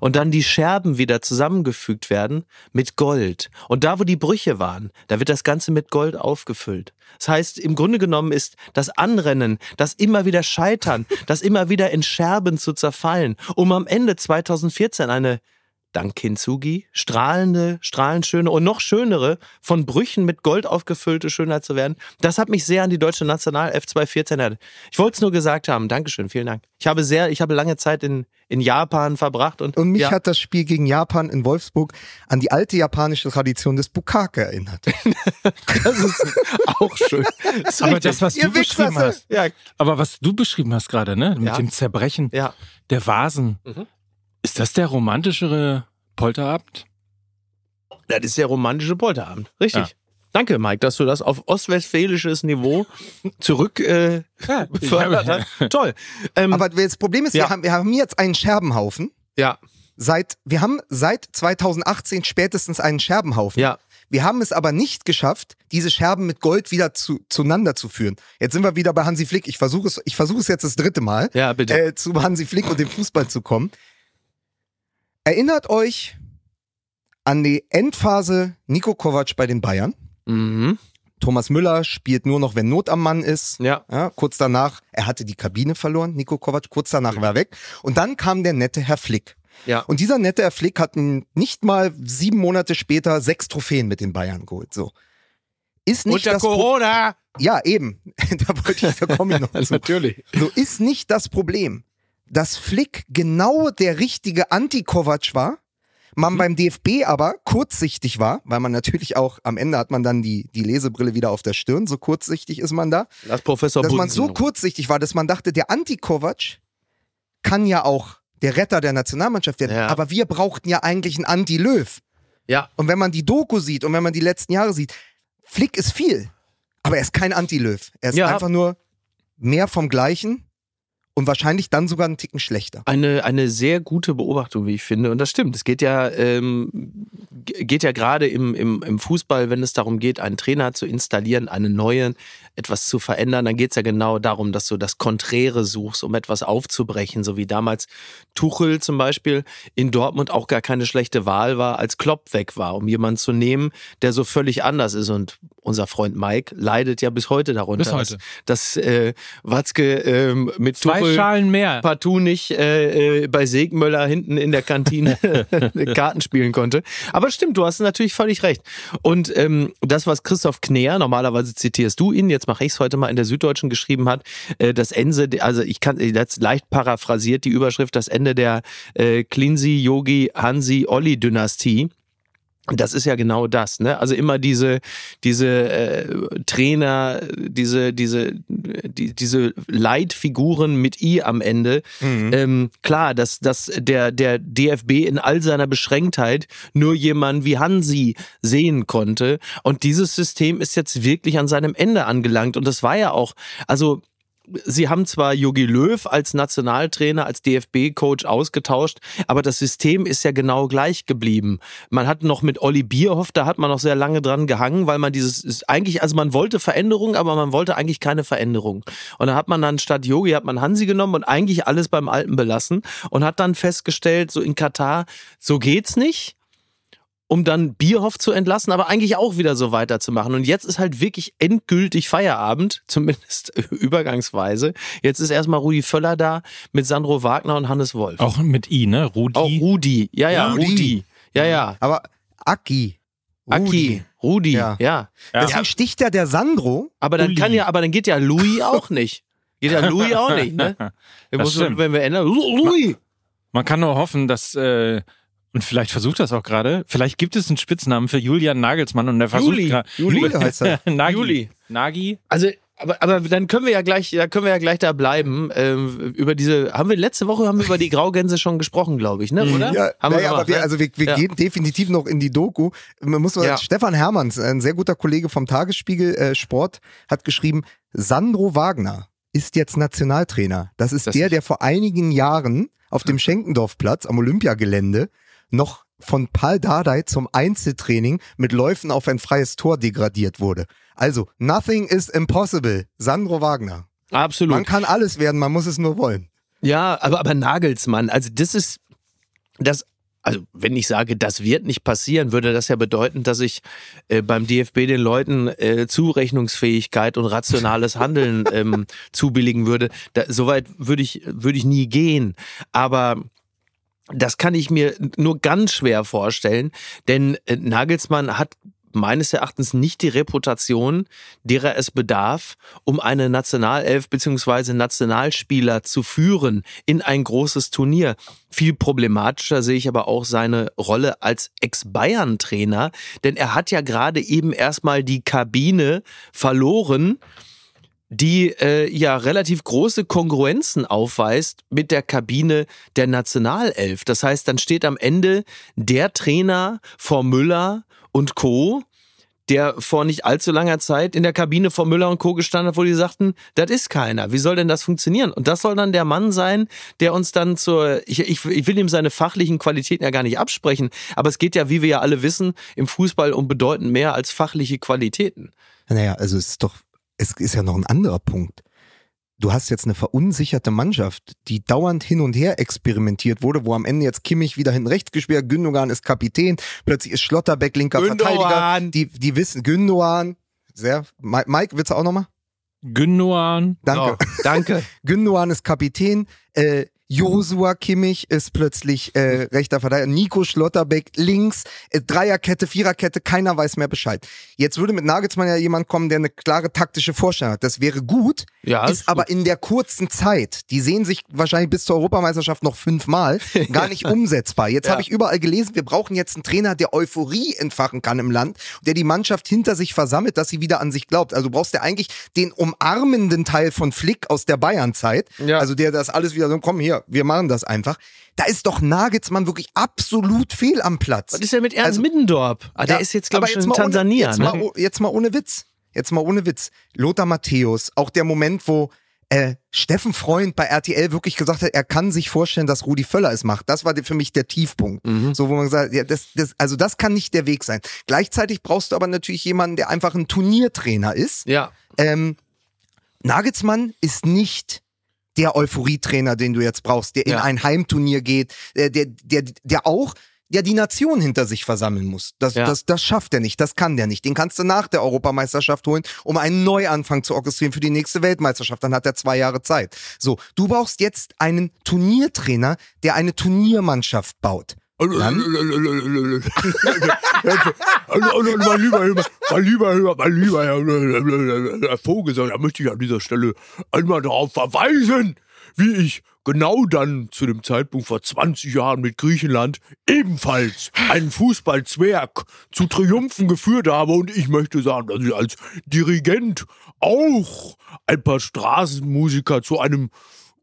und dann die Scherben wieder zusammengefügt werden mit Gold. Und da, wo die Brüche waren, da wird das Ganze mit Gold aufgefüllt. Das heißt, im Grunde genommen ist das Anrennen, das immer wieder Scheitern, das immer wieder in Scherben zu zerfallen, um am Ende 2014 eine dank Kintsugi strahlende, strahlend schöne und noch schönere, von Brüchen mit Gold aufgefüllte Schönheit zu werden. Das hat mich sehr an die deutsche National F214 erinnert. Ich wollte es nur gesagt haben. Dankeschön, vielen Dank. Ich habe sehr, ich habe lange Zeit in, in Japan verbracht und, Und mich ja, hat das Spiel gegen Japan in Wolfsburg an die alte japanische Tradition des Bukake erinnert. das ist auch schön. Das Aber das, was Ihr du beschrieben Wichser, hast, ja, aber was du beschrieben hast gerade, ne, mit Ja. dem Zerbrechen ja. der Vasen, Mhm. Ist das der romantischere Polterabend? Das ist der romantische Polterabend. Richtig. Ja. Danke, Mike, dass du das auf ostwestfälisches Niveau zurück äh, befördert Ja, hast. Toll. Ähm, Aber das Problem ist, Ja. wir, haben, wir haben jetzt einen Scherbenhaufen. ja, Seit, wir haben seit 2018 spätestens einen Scherbenhaufen. ja. Wir haben es aber nicht geschafft, diese Scherben mit Gold wieder zu, zueinander zu führen. Jetzt sind wir wieder bei Hansi Flick. Ich versuche es, ich versuche es jetzt das dritte Mal, Ja, bitte. äh, zu Hansi Flick und dem Fußball zu kommen. Erinnert euch an die Endphase Nico Kovac bei den Bayern. Mhm. Thomas Müller spielt nur noch, wenn Not am Mann ist. Ja. Ja, kurz danach, er hatte die Kabine verloren, Nico Kovac, kurz danach war er weg. Und dann kam der nette Herr Flick. Ja. Und dieser nette Herr Flick hat nicht mal sieben Monate später sechs Trophäen mit den Bayern geholt. So. Ist nicht Unter das Pro- Corona. Ja, eben. da wollte ich, da komme ich noch zu. Natürlich. So ist nicht das Problem, dass Flick genau der richtige Anti-Kovac war, man beim DFB aber kurzsichtig war, weil man natürlich auch am Ende hat man dann die, die Lesebrille wieder auf der Stirn, so kurzsichtig ist man da, Lass Professor dass man so kurzsichtig war, dass man dachte, der Anti-Kovac kann ja auch der Retter der Nationalmannschaft werden, Ja. aber wir brauchten ja eigentlich einen Anti-Löw. Ja. Und wenn man die Doku sieht und wenn man die letzten Jahre sieht, Flick ist viel, aber er ist kein Anti-Löw. Er ist Ja. einfach nur mehr vom Gleichen und wahrscheinlich dann sogar einen Ticken schlechter. Eine, eine sehr gute Beobachtung, wie ich finde. Und das stimmt. Es geht ja, ähm, geht ja gerade im, im, im Fußball, wenn es darum geht, einen Trainer zu installieren, einen neuen, etwas zu verändern, dann geht es ja genau darum, dass du das Konträre suchst, um etwas aufzubrechen. So wie damals Tuchel zum Beispiel in Dortmund auch gar keine schlechte Wahl war, als Klopp weg war, um jemanden zu nehmen, der so völlig anders ist. Und unser Freund Mike leidet ja bis heute darunter, Bis heute. dass, dass äh, Watzke ähm, mit Zwei Tuchel Schalen mehr. partout nicht äh, äh, bei Segmöller hinten in der Kantine Karten spielen konnte. Aber stimmt, du hast natürlich völlig recht. Und ähm, das, was Christoph Kneer, normalerweise zitierst du ihn, jetzt mache ich es heute mal in der Süddeutschen geschrieben hat, äh, das Ende, also ich kann jetzt leicht paraphrasiert die Überschrift, das Ende der äh, Klinsi, Yogi, Hansi, Olli-Dynastie. Das ist ja genau das, ne? Also immer diese diese äh, Trainer, diese diese die, diese Leitfiguren mit i am Ende. Ähm, klar, dass dass der der DFB in all seiner Beschränktheit nur jemanden wie Hansi sehen konnte und dieses System ist jetzt wirklich an seinem Ende angelangt und das war ja auch also Sie haben zwar Jogi Löw als Nationaltrainer, als DFB-Coach ausgetauscht, aber das System ist ja genau gleich geblieben. Man hat noch mit Olli Bierhoff, da hat man noch sehr lange dran gehangen, weil man dieses eigentlich, also man wollte Veränderung, aber man wollte eigentlich keine Veränderung. Und dann hat man dann statt Yogi hat man Hansi genommen und eigentlich alles beim Alten belassen und hat dann festgestellt, so in Katar, so geht's nicht um dann Bierhoff zu entlassen, aber eigentlich auch wieder so weiterzumachen. Und jetzt ist halt wirklich endgültig Feierabend, zumindest übergangsweise. Jetzt ist erstmal Rudi Völler da mit Sandro Wagner und Hannes Wolf. Auch mit I, ne? Rudi. Auch Rudi. Ja, ja, Rudi. Rudi. Ja, ja. Aber Aki. Aki. Rudi. Ja. Ja. Deswegen sticht ja der Sandro. Aber dann Uli. kann ja, aber dann geht ja Louis auch nicht. Geht ja Louis auch nicht, ne? Wir Das müssen, stimmt. wenn wir ändern, Louis. Man kann nur hoffen, dass, äh, und vielleicht versucht das auch gerade, vielleicht gibt es einen Spitznamen für Julian Nagelsmann und der versucht Juli. gerade. Juli. Juli heißt er. Nagi. Juli. Nagi? Also, aber, aber dann können wir ja gleich, da können wir ja gleich da bleiben. Ähm, über diese, haben wir letzte Woche haben wir über die Graugänse schon gesprochen, glaube ich, ne? Oder? Ja, haben wir naja, aber gemacht, wir, ne? also wir, wir Ja. gehen definitiv noch in die Doku. Man muss mal, Ja. Stefan Hermanns, ein sehr guter Kollege vom Tagesspiegel äh, Sport, hat geschrieben, Sandro Wagner ist jetzt Nationaltrainer. Das ist Das der, der vor einigen Jahren auf dem Schenkendorfplatz am Olympiagelände noch von Paul Dardai zum Einzeltraining mit Läufen auf ein freies Tor degradiert wurde. Also, nothing is impossible. Sandro Wagner. Absolut. Man kann alles werden, man muss es nur wollen. Ja, aber, aber Nagelsmann, also das ist, das, also wenn ich sage, das wird nicht passieren, würde das ja bedeuten, dass ich äh, beim DFB den Leuten äh, Zurechnungsfähigkeit und rationales Handeln ähm, zubilligen würde. Da, Soweit würde ich, würde ich nie gehen. Aber das kann ich mir nur ganz schwer vorstellen, denn äh, Nagelsmann hat meines Erachtens nicht die Reputation, derer es bedarf, um eine Nationalelf beziehungsweise Nationalspieler zu führen in ein großes Turnier. Viel problematischer sehe ich aber auch seine Rolle als Ex-Bayern-Trainer, denn er hat ja gerade eben erstmal die Kabine verloren, die äh, ja relativ große Kongruenzen aufweist mit der Kabine der Nationalelf. Das heißt, dann steht am Ende der Trainer vor Müller und Co., der vor nicht allzu langer Zeit in der Kabine vor Müller und Co. gestanden hat, wo die sagten, das ist keiner. Wie soll denn das funktionieren? Und das soll dann der Mann sein, der uns dann zur, ich, ich, ich will ihm seine fachlichen Qualitäten ja gar nicht absprechen, aber es geht ja, wie wir ja alle wissen, im Fußball um bedeutend mehr als fachliche Qualitäten. Naja, also es ist doch, es ist ja noch ein anderer Punkt. Du hast jetzt eine verunsicherte Mannschaft, die dauernd hin und her experimentiert wurde, wo am Ende jetzt Kimmich wieder hinten rechts gespielt hat, Gündogan ist Kapitän, plötzlich ist Schlotterbeck linker Gündogan. Verteidiger. Die, die wissen, Gündogan, sehr, Mi- Mike, willst du auch nochmal? Gündogan. Danke. So, danke. Gündogan ist Kapitän, äh, Josua Kimmich ist plötzlich äh, rechter Verteidiger, Nico Schlotterbeck links, äh, Dreierkette, Viererkette, keiner weiß mehr Bescheid. Jetzt würde mit Nagelsmann ja jemand kommen, der eine klare taktische Vorstellung hat. Das wäre gut, Ja, ist aber in der kurzen Zeit, die sehen sich wahrscheinlich bis zur Europameisterschaft noch fünfmal, gar nicht umsetzbar. Jetzt Ja. habe ich überall gelesen, wir brauchen jetzt einen Trainer, der Euphorie entfachen kann im Land, der die Mannschaft hinter sich versammelt, dass sie wieder an sich glaubt. Also du brauchst ja eigentlich den umarmenden Teil von Flick aus der Bayern-Zeit, Ja. also der das alles wieder so, komm hier, wir machen das einfach. Da ist doch Nagelsmann wirklich absolut fehl am Platz. Was ist denn mit Ernst Also- Middendorp? Ah, der Ja, ist jetzt, glaube ich, schon in mal ohne- Tansania. Jetzt, ne? mal, jetzt mal ohne Witz. Jetzt mal ohne Witz. Lothar Matthäus, auch der Moment, wo äh, Steffen Freund bei RTL wirklich gesagt hat, er kann sich vorstellen, dass Rudi Völler es macht. Das war für mich der Tiefpunkt. Mhm. So, wo man gesagt hat, ja, das, das, also das kann nicht der Weg sein. Gleichzeitig brauchst du aber natürlich jemanden, der einfach ein Turniertrainer ist. Ja. Ähm, Nagelsmann ist nicht der Euphorietrainer, den du jetzt brauchst, der in Ja. ein Heimturnier geht, der, der, der, der auch ja die Nation hinter sich versammeln muss. Das, Ja. das, das schafft er nicht, das kann der nicht. Den kannst du nach der Europameisterschaft holen, um einen Neuanfang zu orchestrieren für die nächste Weltmeisterschaft. Dann hat er zwei Jahre Zeit. So, du brauchst jetzt einen Turniertrainer, der eine Turniermannschaft baut. Dann? mein lieber, Herr- mein lieber, Herr- mein lieber Herr Vogelsang, da möchte ich an dieser Stelle einmal darauf verweisen, wie ich genau dann zu dem Zeitpunkt vor 20 Jahren mit Griechenland ebenfalls einen Fußballzwerg zu Triumphen geführt habe. Und ich möchte sagen, dass ich als Dirigent auch ein paar Straßenmusiker zu einem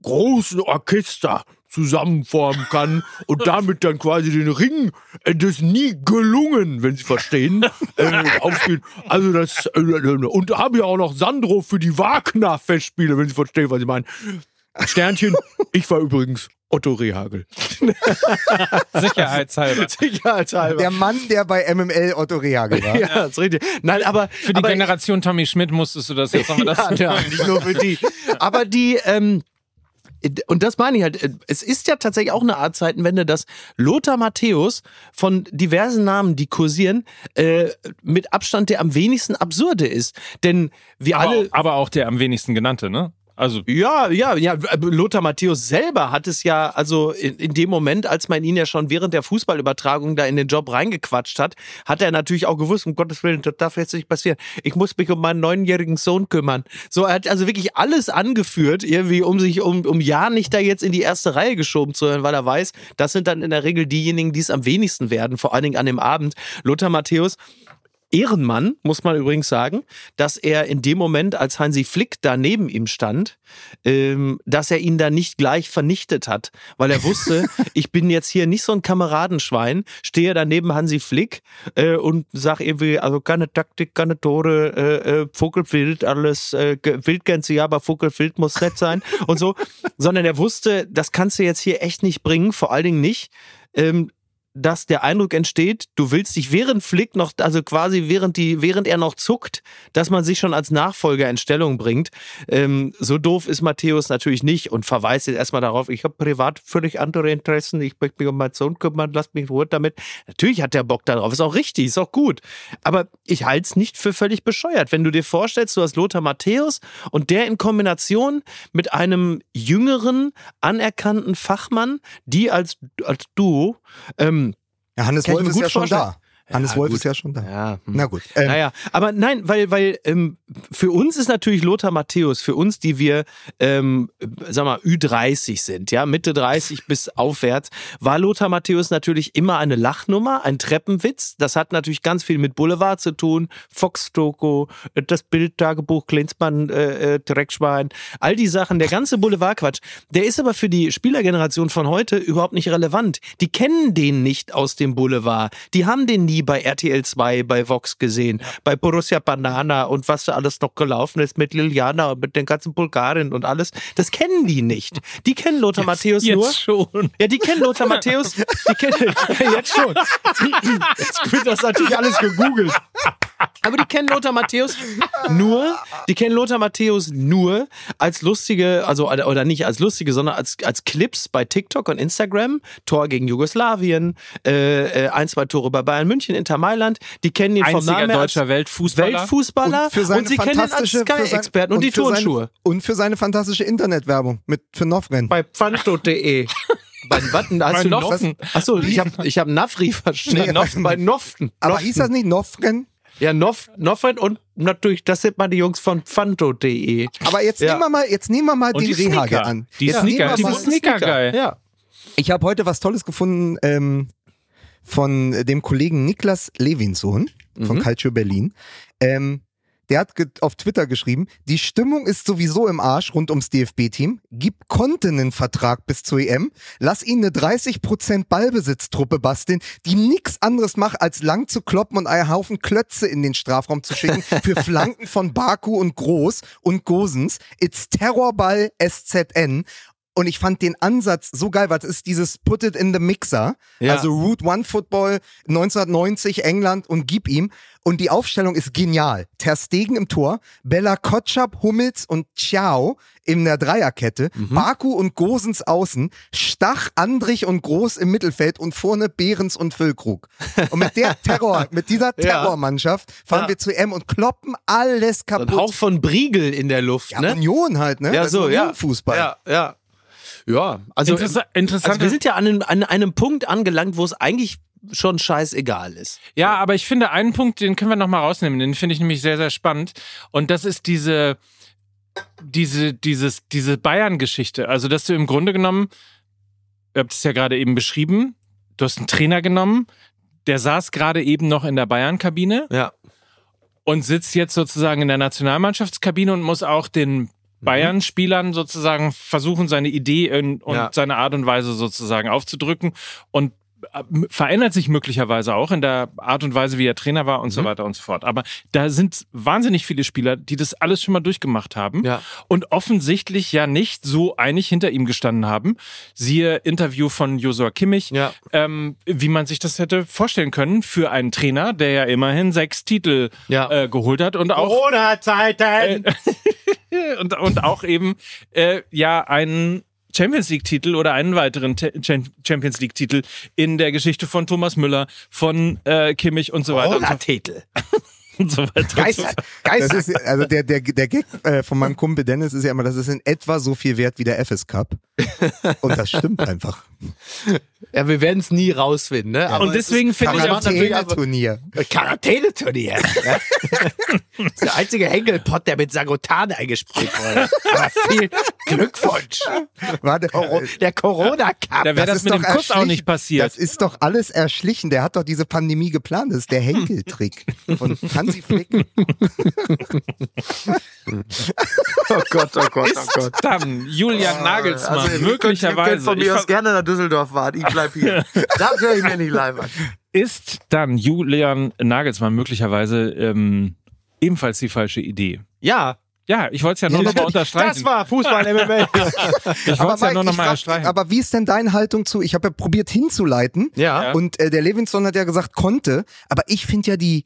großen Orchester zusammenformen kann und damit dann quasi den Ring äh, des nie gelungen, wenn Sie verstehen, äh, aufspielen. Also das äh, und habe ja auch noch Sandro für die Wagner-Festspiele, wenn Sie verstehen, was ich meine. Sternchen, ich war übrigens Otto Rehagel. Sicherheitshalber. Sicherheitshalber. Der Mann, der bei MML Otto Rehagel war. ja, das ist richtig. Nein, aber Für die aber, Generation Tommy Schmidt musstest du das jetzt nochmal das. ja, ja, nicht nur für die. Aber die, ähm, und das meine ich halt, es ist ja tatsächlich auch eine Art Zeitenwende, dass Lothar Matthäus von diversen Namen, die kursieren, äh, mit Abstand der am wenigsten absurde ist. Denn wir Aber, alle. aber auch der am wenigsten genannte, ne? Also Ja, ja, ja. Lothar Matthäus selber hat es ja, also in, in dem Moment, als man ihn ja schon während der Fußballübertragung da in den Job reingequatscht hat, hat er natürlich auch gewusst, um Gottes Willen, das darf jetzt nicht passieren. Ich muss mich um meinen neunjährigen Sohn kümmern. So, er hat also wirklich alles angeführt, irgendwie, um sich, um, um ja nicht da jetzt in die erste Reihe geschoben zu werden, weil er weiß, das sind dann in der Regel diejenigen, die es am wenigsten werden, vor allen Dingen an dem Abend. Lothar Matthäus Ehrenmann, muss man übrigens sagen, dass er in dem Moment, als Hansi Flick da neben ihm stand, ähm, dass er ihn da nicht gleich vernichtet hat, weil er wusste, ich bin jetzt hier nicht so ein Kameradenschwein, stehe da neben Hansi Flick äh, und sag irgendwie, also keine Taktik, keine Tore, äh, äh, Vogelwild, alles, äh, Wildgänse, ja, aber Vogelwild muss nett sein und so, sondern er wusste, das kannst du jetzt hier echt nicht bringen, vor allen Dingen nicht, ähm, dass der Eindruck entsteht, du willst dich während Flick noch, also quasi während die, während er noch zuckt, dass man sich schon als Nachfolger in Stellung bringt. Ähm, so doof ist Matthäus natürlich nicht und verweist jetzt erstmal darauf, ich habe privat völlig andere Interessen, ich möchte mich um meinen Sohn kümmern, lasst mich Ruhe damit. Natürlich hat der Bock darauf, ist auch richtig, ist auch gut. Aber ich halte es nicht für völlig bescheuert. Wenn du dir vorstellst, du hast Lothar Matthäus und der in Kombination mit einem jüngeren, anerkannten Fachmann, die als, als Duo, ähm, Ja, Hannes Wolf ist ja schon da. Hannes Ja, Wolf gut. ist ja schon da. ja, hm. Na gut. Ähm, Naja, aber nein, weil, weil ähm, für uns ist natürlich Lothar Matthäus, für uns, die wir, ähm, sag mal, Ü30 sind, ja, Mitte 30 bis aufwärts, war Lothar Matthäus natürlich immer eine Lachnummer, ein Treppenwitz. Das hat natürlich ganz viel mit Boulevard zu tun, Fox Toko, äh, das Bildtagebuch, Klinsmann, äh, äh, Dreckschwein, all die Sachen, der ganze Boulevardquatsch. Der ist aber für die Spielergeneration von heute überhaupt nicht relevant. Die kennen den nicht aus dem Boulevard. Die haben den nie bei RTL 2, bei Vox gesehen, bei Borussia Banana und was da alles noch gelaufen ist mit Liliana und mit den ganzen Bulgarien und alles. Das kennen die nicht. Die kennen Lothar Matthäus nur. jetzt schon. Ja, die kennen Lothar Matthäus. Die kennen jetzt schon. Jetzt wird das natürlich alles gegoogelt. Aber die kennen Lothar Matthäus nur, die kennen Lothar Matthäus nur als lustige, also oder oder nicht als lustige, sondern als, als Clips bei TikTok und Instagram. Tor gegen Jugoslawien, äh, äh, ein, zwei Tore bei Bayern München, Inter Mailand. Die kennen ihn vom Einziger Namen her deutscher Weltfußballer. Weltfußballer und für seine und sie kennen ihn als Sky-Experten und, die für seine- Turnschuhe. und für seine fantastische Internetwerbung mit für Novren. Bei pfanto.de. Bei Watten, hast Bei du Noffen. Achso, ich habe ich hab Nafri verstanden. Nee, Noffen, bei Noften. Aber Noften. hieß das nicht Novren? Ja, Nof, Noffen und natürlich, das sind mal die Jungs von pfanto.de. Aber jetzt Ja. nehmen wir mal, jetzt nehmen wir mal Und den die Rehage Sneaker. an. Die jetzt Sneaker, die Sneaker geil. Ja. ich habe heute was Tolles gefunden ähm, von dem Kollegen Niklas Levinsohn von Calcio Berlin. Ähm, der hat auf Twitter geschrieben, die Stimmung ist sowieso im Arsch rund ums DFB-Team. Gib Conte einen Vertrag bis zur EM. Lass ihn eine 30% Ballbesitztruppe basteln, die nichts anderes macht, als lang zu kloppen und einen Haufen Klötze in den Strafraum zu schicken für Flanken von Baku und Groß und Gosens. It's Terrorball SZN. Und ich fand den Ansatz so geil, weil es ist dieses Put it in the Mixer. Ja. Also Route One Football 1990 England und gib ihm. Und die Aufstellung ist genial. Ter Stegen im Tor, Bella Kotschap, Hummels und Ciao in der Dreierkette, Baku und Gosens außen, Stach, Andrich und Groß im Mittelfeld und vorne Behrens und Füllkrug. Und mit der Terror, mit dieser. Terrormannschaft fahren Ja. wir zu M und kloppen alles Ein kaputt. Hauch von Briegel in der Luft, ja, ne? Union halt, ne? Ja, Das ist so, ja. Fußball. Ja, ja. Ja, also, Interessa interessant. also wir sind ja an einem, an einem Punkt angelangt, wo es eigentlich schon scheißegal ist. Ja, aber ich finde einen Punkt, den können wir noch mal rausnehmen. Den finde ich nämlich sehr, sehr spannend. Und das ist diese, diese, dieses, diese Bayern-Geschichte. Also, dass du im Grunde genommen, ihr habt es ja gerade eben beschrieben, du hast einen Trainer genommen, der saß gerade eben noch in der Bayern-Kabine Ja. und sitzt jetzt sozusagen in der Nationalmannschaftskabine und muss auch den Bayern-Spielern sozusagen versuchen, seine Idee und Ja. seine Art und Weise sozusagen aufzudrücken und verändert sich möglicherweise auch in der Art und Weise, wie er Trainer war und so weiter und so fort. Aber da sind wahnsinnig viele Spieler, die das alles schon mal durchgemacht haben Ja. und offensichtlich ja nicht so einig hinter ihm gestanden haben. Siehe Interview von Josua Kimmich, Ja. ähm, wie man sich das hätte vorstellen können für einen Trainer, der ja immerhin sechs Titel Ja. äh, geholt hat und auch Corona-Zeiten! und, und auch eben äh, ja einen Champions League-Titel oder einen weiteren Te- Cham- Champions League-Titel in der Geschichte von Thomas Müller, von äh, Kimmich und so weiter und so, Corona-Titel. und so weiter. Geister, Geister. ist, also der, der, der Gag äh, von meinem Kumpel Dennis ist ja immer, das ist in etwa so viel wert wie der FS Cup. Und das stimmt einfach. Ja, wir werden es nie rausfinden, ne? Aber Und deswegen finde ich auch Quarantäne-Turnier. Quarantäneturnier. Ja? das ist der einzige Henkelpott, der mit Sagotane eingesprüht wurde. Aber viel Glückwunsch. Coro- äh, Der Corona-Cup. Da wäre das, ist mit doch dem Kuss auch nicht passiert. Das ist doch alles erschlichen. Der hat doch diese Pandemie geplant. Das ist der Henkeltrick von Hansi Flick. Oh Gott, oh Gott, ist dann Julian Nagelsmann Also, könnt- ihr möglicherweise könnt von ich mir aus gerne Düsseldorf fahren. Ich bleib hier. das höre ich mir nicht live an. ist dann Julian Nagelsmann möglicherweise ähm, ebenfalls die falsche Idee. Ja, Ja, ich wollte es ja nur Ja, noch mal natürlich. unterstreichen. das war Fußball-MMA. ich wollte es ja nur noch ich mal frag- erstreichen. aber wie ist denn deine Haltung zu? Ich habe ja probiert hinzuleiten. ja. Und äh, der Levinson hat ja gesagt, konnte. Aber ich finde ja die,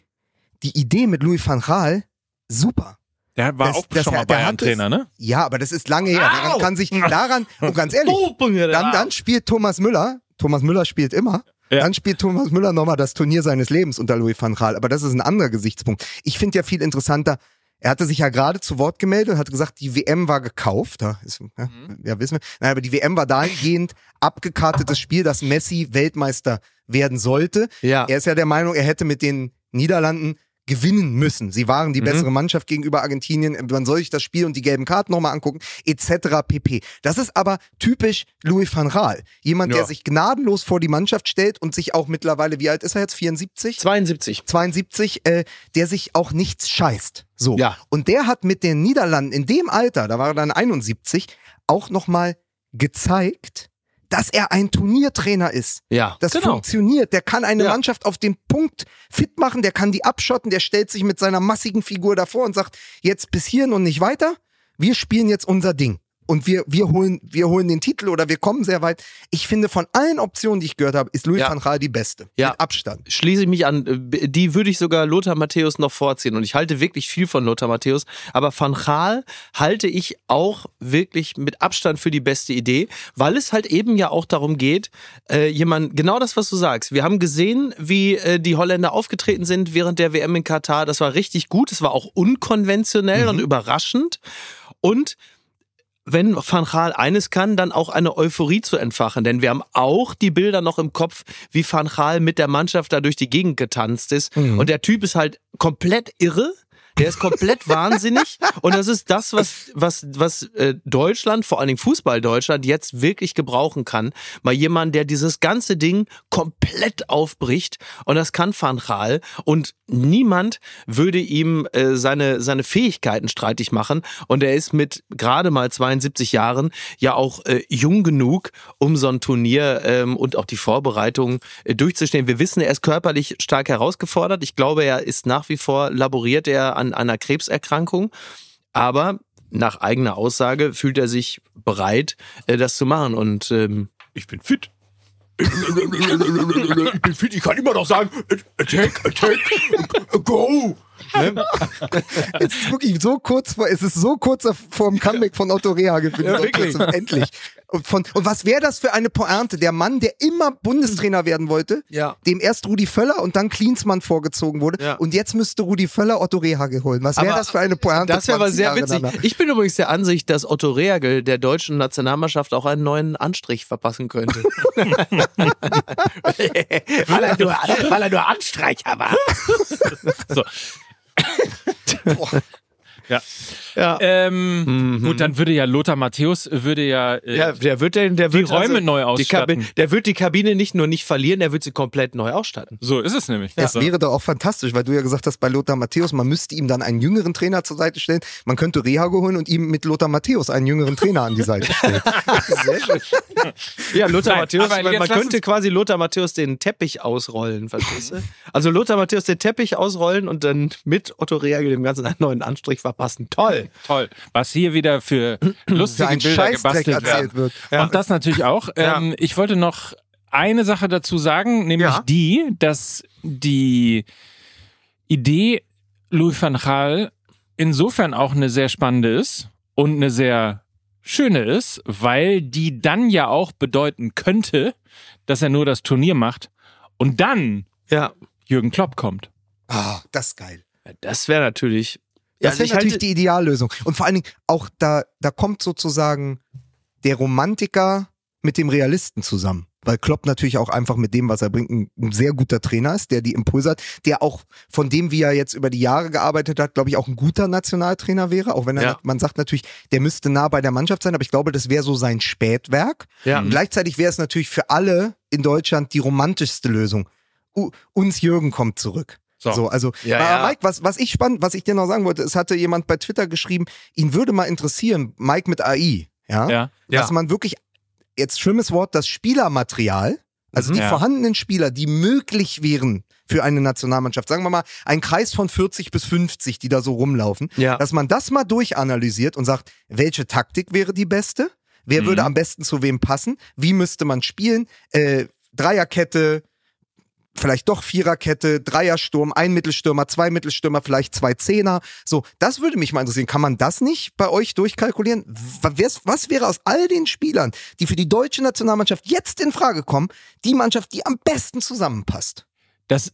die Idee mit Louis van Gaal super. Der war Das- auch das- schon mal Bayern-Trainer, ne? Ja, aber das ist lange her. Daran Au! kann sich, daran, und ganz ehrlich, dann, dann spielt Thomas Müller, Thomas Müller spielt immer, Ja. dann spielt Thomas Müller nochmal das Turnier seines Lebens unter Louis van Gaal. Aber das ist ein anderer Gesichtspunkt. Ich finde ja viel interessanter, er hatte sich ja gerade zu Wort gemeldet und hat gesagt, die WM war gekauft. Ja, ist, ja, ja wissen wir. Nein, aber die WM war dahingehend abgekartetes Spiel, dass Messi Weltmeister werden sollte. Ja. Er ist ja der Meinung, er hätte mit den Niederlanden gewinnen müssen. Sie waren die bessere Mannschaft gegenüber Argentinien. Man soll sich das Spiel und die gelben Karten nochmal angucken, etc. pp. Das ist aber typisch Louis van Gaal. Jemand, der Ja. sich gnadenlos vor die Mannschaft stellt und sich auch mittlerweile, wie alt ist er jetzt? 74? 72. 72, äh, der sich auch nichts scheißt. So. Ja. Und der hat mit den Niederlanden in dem Alter, da war er dann 71, auch nochmal gezeigt, dass er ein Turniertrainer ist. Ja, Das genau. funktioniert. Der kann eine Ja. Mannschaft auf den Punkt fit machen, der kann die abschotten, der stellt sich mit seiner massigen Figur davor und sagt, jetzt bis hierhin und nicht weiter. Wir spielen jetzt unser Ding. Und wir, wir, holen, wir holen den Titel oder wir kommen sehr weit. Ich finde, von allen Optionen, die ich gehört habe, ist Louis Ja. van Gaal die beste. Ja. Mit Abstand. schließe ich mich an. Die würde ich sogar Lothar Matthäus noch vorziehen. Und ich halte wirklich viel von Lothar Matthäus. Aber Van Gaal halte ich auch wirklich mit Abstand für die beste Idee, weil es halt eben ja auch darum geht, äh, jemand, genau das, was du sagst. Wir haben gesehen, wie äh, die Holländer aufgetreten sind während der WM in Katar. Das war richtig gut. Es war auch unkonventionell und überraschend. Und wenn Van Gaal eines kann, dann auch eine Euphorie zu entfachen. Denn wir haben auch die Bilder noch im Kopf, wie Van Gaal mit der Mannschaft da durch die Gegend getanzt ist. Und der Typ ist halt komplett irre. Der ist komplett wahnsinnig und das ist das, was, was, was äh, Deutschland, vor allen Dingen Fußball Deutschland, jetzt wirklich gebrauchen kann. Mal jemand, der dieses ganze Ding komplett aufbricht und das kann Van Gaal und niemand würde ihm äh, seine, seine Fähigkeiten streitig machen und er ist mit gerade mal 72 Jahren ja auch äh, jung genug, um so ein Turnier ähm, und auch die Vorbereitung äh, durchzustehen. Wir wissen, er ist körperlich stark herausgefordert. Ich glaube, er ist nach wie vor laboriert er an einer Krebserkrankung, aber nach eigener Aussage fühlt er sich bereit, äh, das zu machen und ähm, Ich bin fit. Ich bin fit, ich kann immer noch sagen, attack, attack, go. Es ist wirklich so kurz vor, es ist so kurz vor dem Comeback von Otto Rehagel für die Ja. Endlich. Und, von, und was wäre das für eine Pointe? Der Mann, der immer Bundestrainer werden wollte, Ja. dem erst Rudi Völler und dann Klinsmann vorgezogen wurde. Ja. Und jetzt müsste Rudi Völler Otto Rehagel holen. Was wäre das für eine Pointe? Das wäre aber 20 sehr Jahre witzig. danach? Ich bin übrigens der Ansicht, dass Otto Rehagel der deutschen Nationalmannschaft auch einen neuen Anstrich verpassen könnte. Weil er nur, weil er nur Anstreicher war. So. ja. ja. Ähm, Gut, dann würde ja Lothar Matthäus würde ja, äh, Ja, der wird den, der Die wird also Räume neu die ausstatten. Kabine, der wird die Kabine nicht nur nicht verlieren, der wird sie komplett neu ausstatten. so ist es nämlich. Es So. wäre doch auch fantastisch, weil du ja gesagt hast, bei Lothar Matthäus, man müsste ihm dann einen jüngeren Trainer zur Seite stellen. Man könnte Rehagel holen und ihm mit Lothar Matthäus einen jüngeren Trainer an die Seite stellen. Sehr schön. Ja, Lothar Nein, Matthäus, man, könnte quasi Lothar Matthäus den Teppich ausrollen, verstehst du? Also Lothar Matthäus den Teppich ausrollen und dann mit Otto Rehagel dem Ganzen einen neuen Anstrich verpassen. Toll. Toll. Was hier wieder für lustige Für Bilder gebastelt erzählt werden. wird. Und das natürlich auch. Ähm, ich wollte noch eine Sache dazu sagen, nämlich Ja. die, dass die Idee Louis van Gaal insofern auch eine sehr spannende ist und eine sehr schöne ist, weil die dann ja auch bedeuten könnte, dass er nur das Turnier macht und dann Ja. Jürgen Klopp kommt. Ah, das ist geil. Das wäre natürlich. Das also wäre ich natürlich halte- die Ideallösung. Und vor allen Dingen auch da, da kommt sozusagen der Romantiker mit dem Realisten zusammen. Weil Klopp natürlich auch einfach mit dem, was er bringt, ein, ein sehr guter Trainer ist, der die Impulse hat, der auch von dem, wie er jetzt über die Jahre gearbeitet hat, glaube ich, auch ein guter Nationaltrainer wäre. Auch wenn er, Ja. man sagt natürlich, der müsste nah bei der Mannschaft sein, aber ich glaube, das wäre so sein Spätwerk. Ja. Und gleichzeitig wäre es natürlich für alle in Deutschland die romantischste Lösung. U uns Jürgen kommt zurück. So. So, also, Ja, aber ja. Mike, was, was ich spannend, was ich dir noch sagen wollte, es hatte jemand bei Twitter geschrieben, ihn würde mal interessieren, Mike mit AI, ja, Ja. dass Ja. man wirklich, jetzt schlimmes Wort, das Spielermaterial, also Mhm. die Ja. vorhandenen Spieler, die möglich wären für eine Nationalmannschaft, sagen wir mal, ein Kreis von 40 bis 50, die da so rumlaufen, Ja. dass man das mal durchanalysiert und sagt, welche Taktik wäre die beste? Wer Mhm. würde am besten zu wem passen? Wie müsste man spielen? Äh, Dreierkette, vielleicht doch Viererkette, Dreiersturm, ein Mittelstürmer, zwei Mittelstürmer, vielleicht zwei Zehner. So, das würde mich mal interessieren. Kann man das nicht bei euch durchkalkulieren? Was wäre aus all den Spielern, die für die deutsche Nationalmannschaft jetzt in Frage kommen, die Mannschaft, die am besten zusammenpasst? Das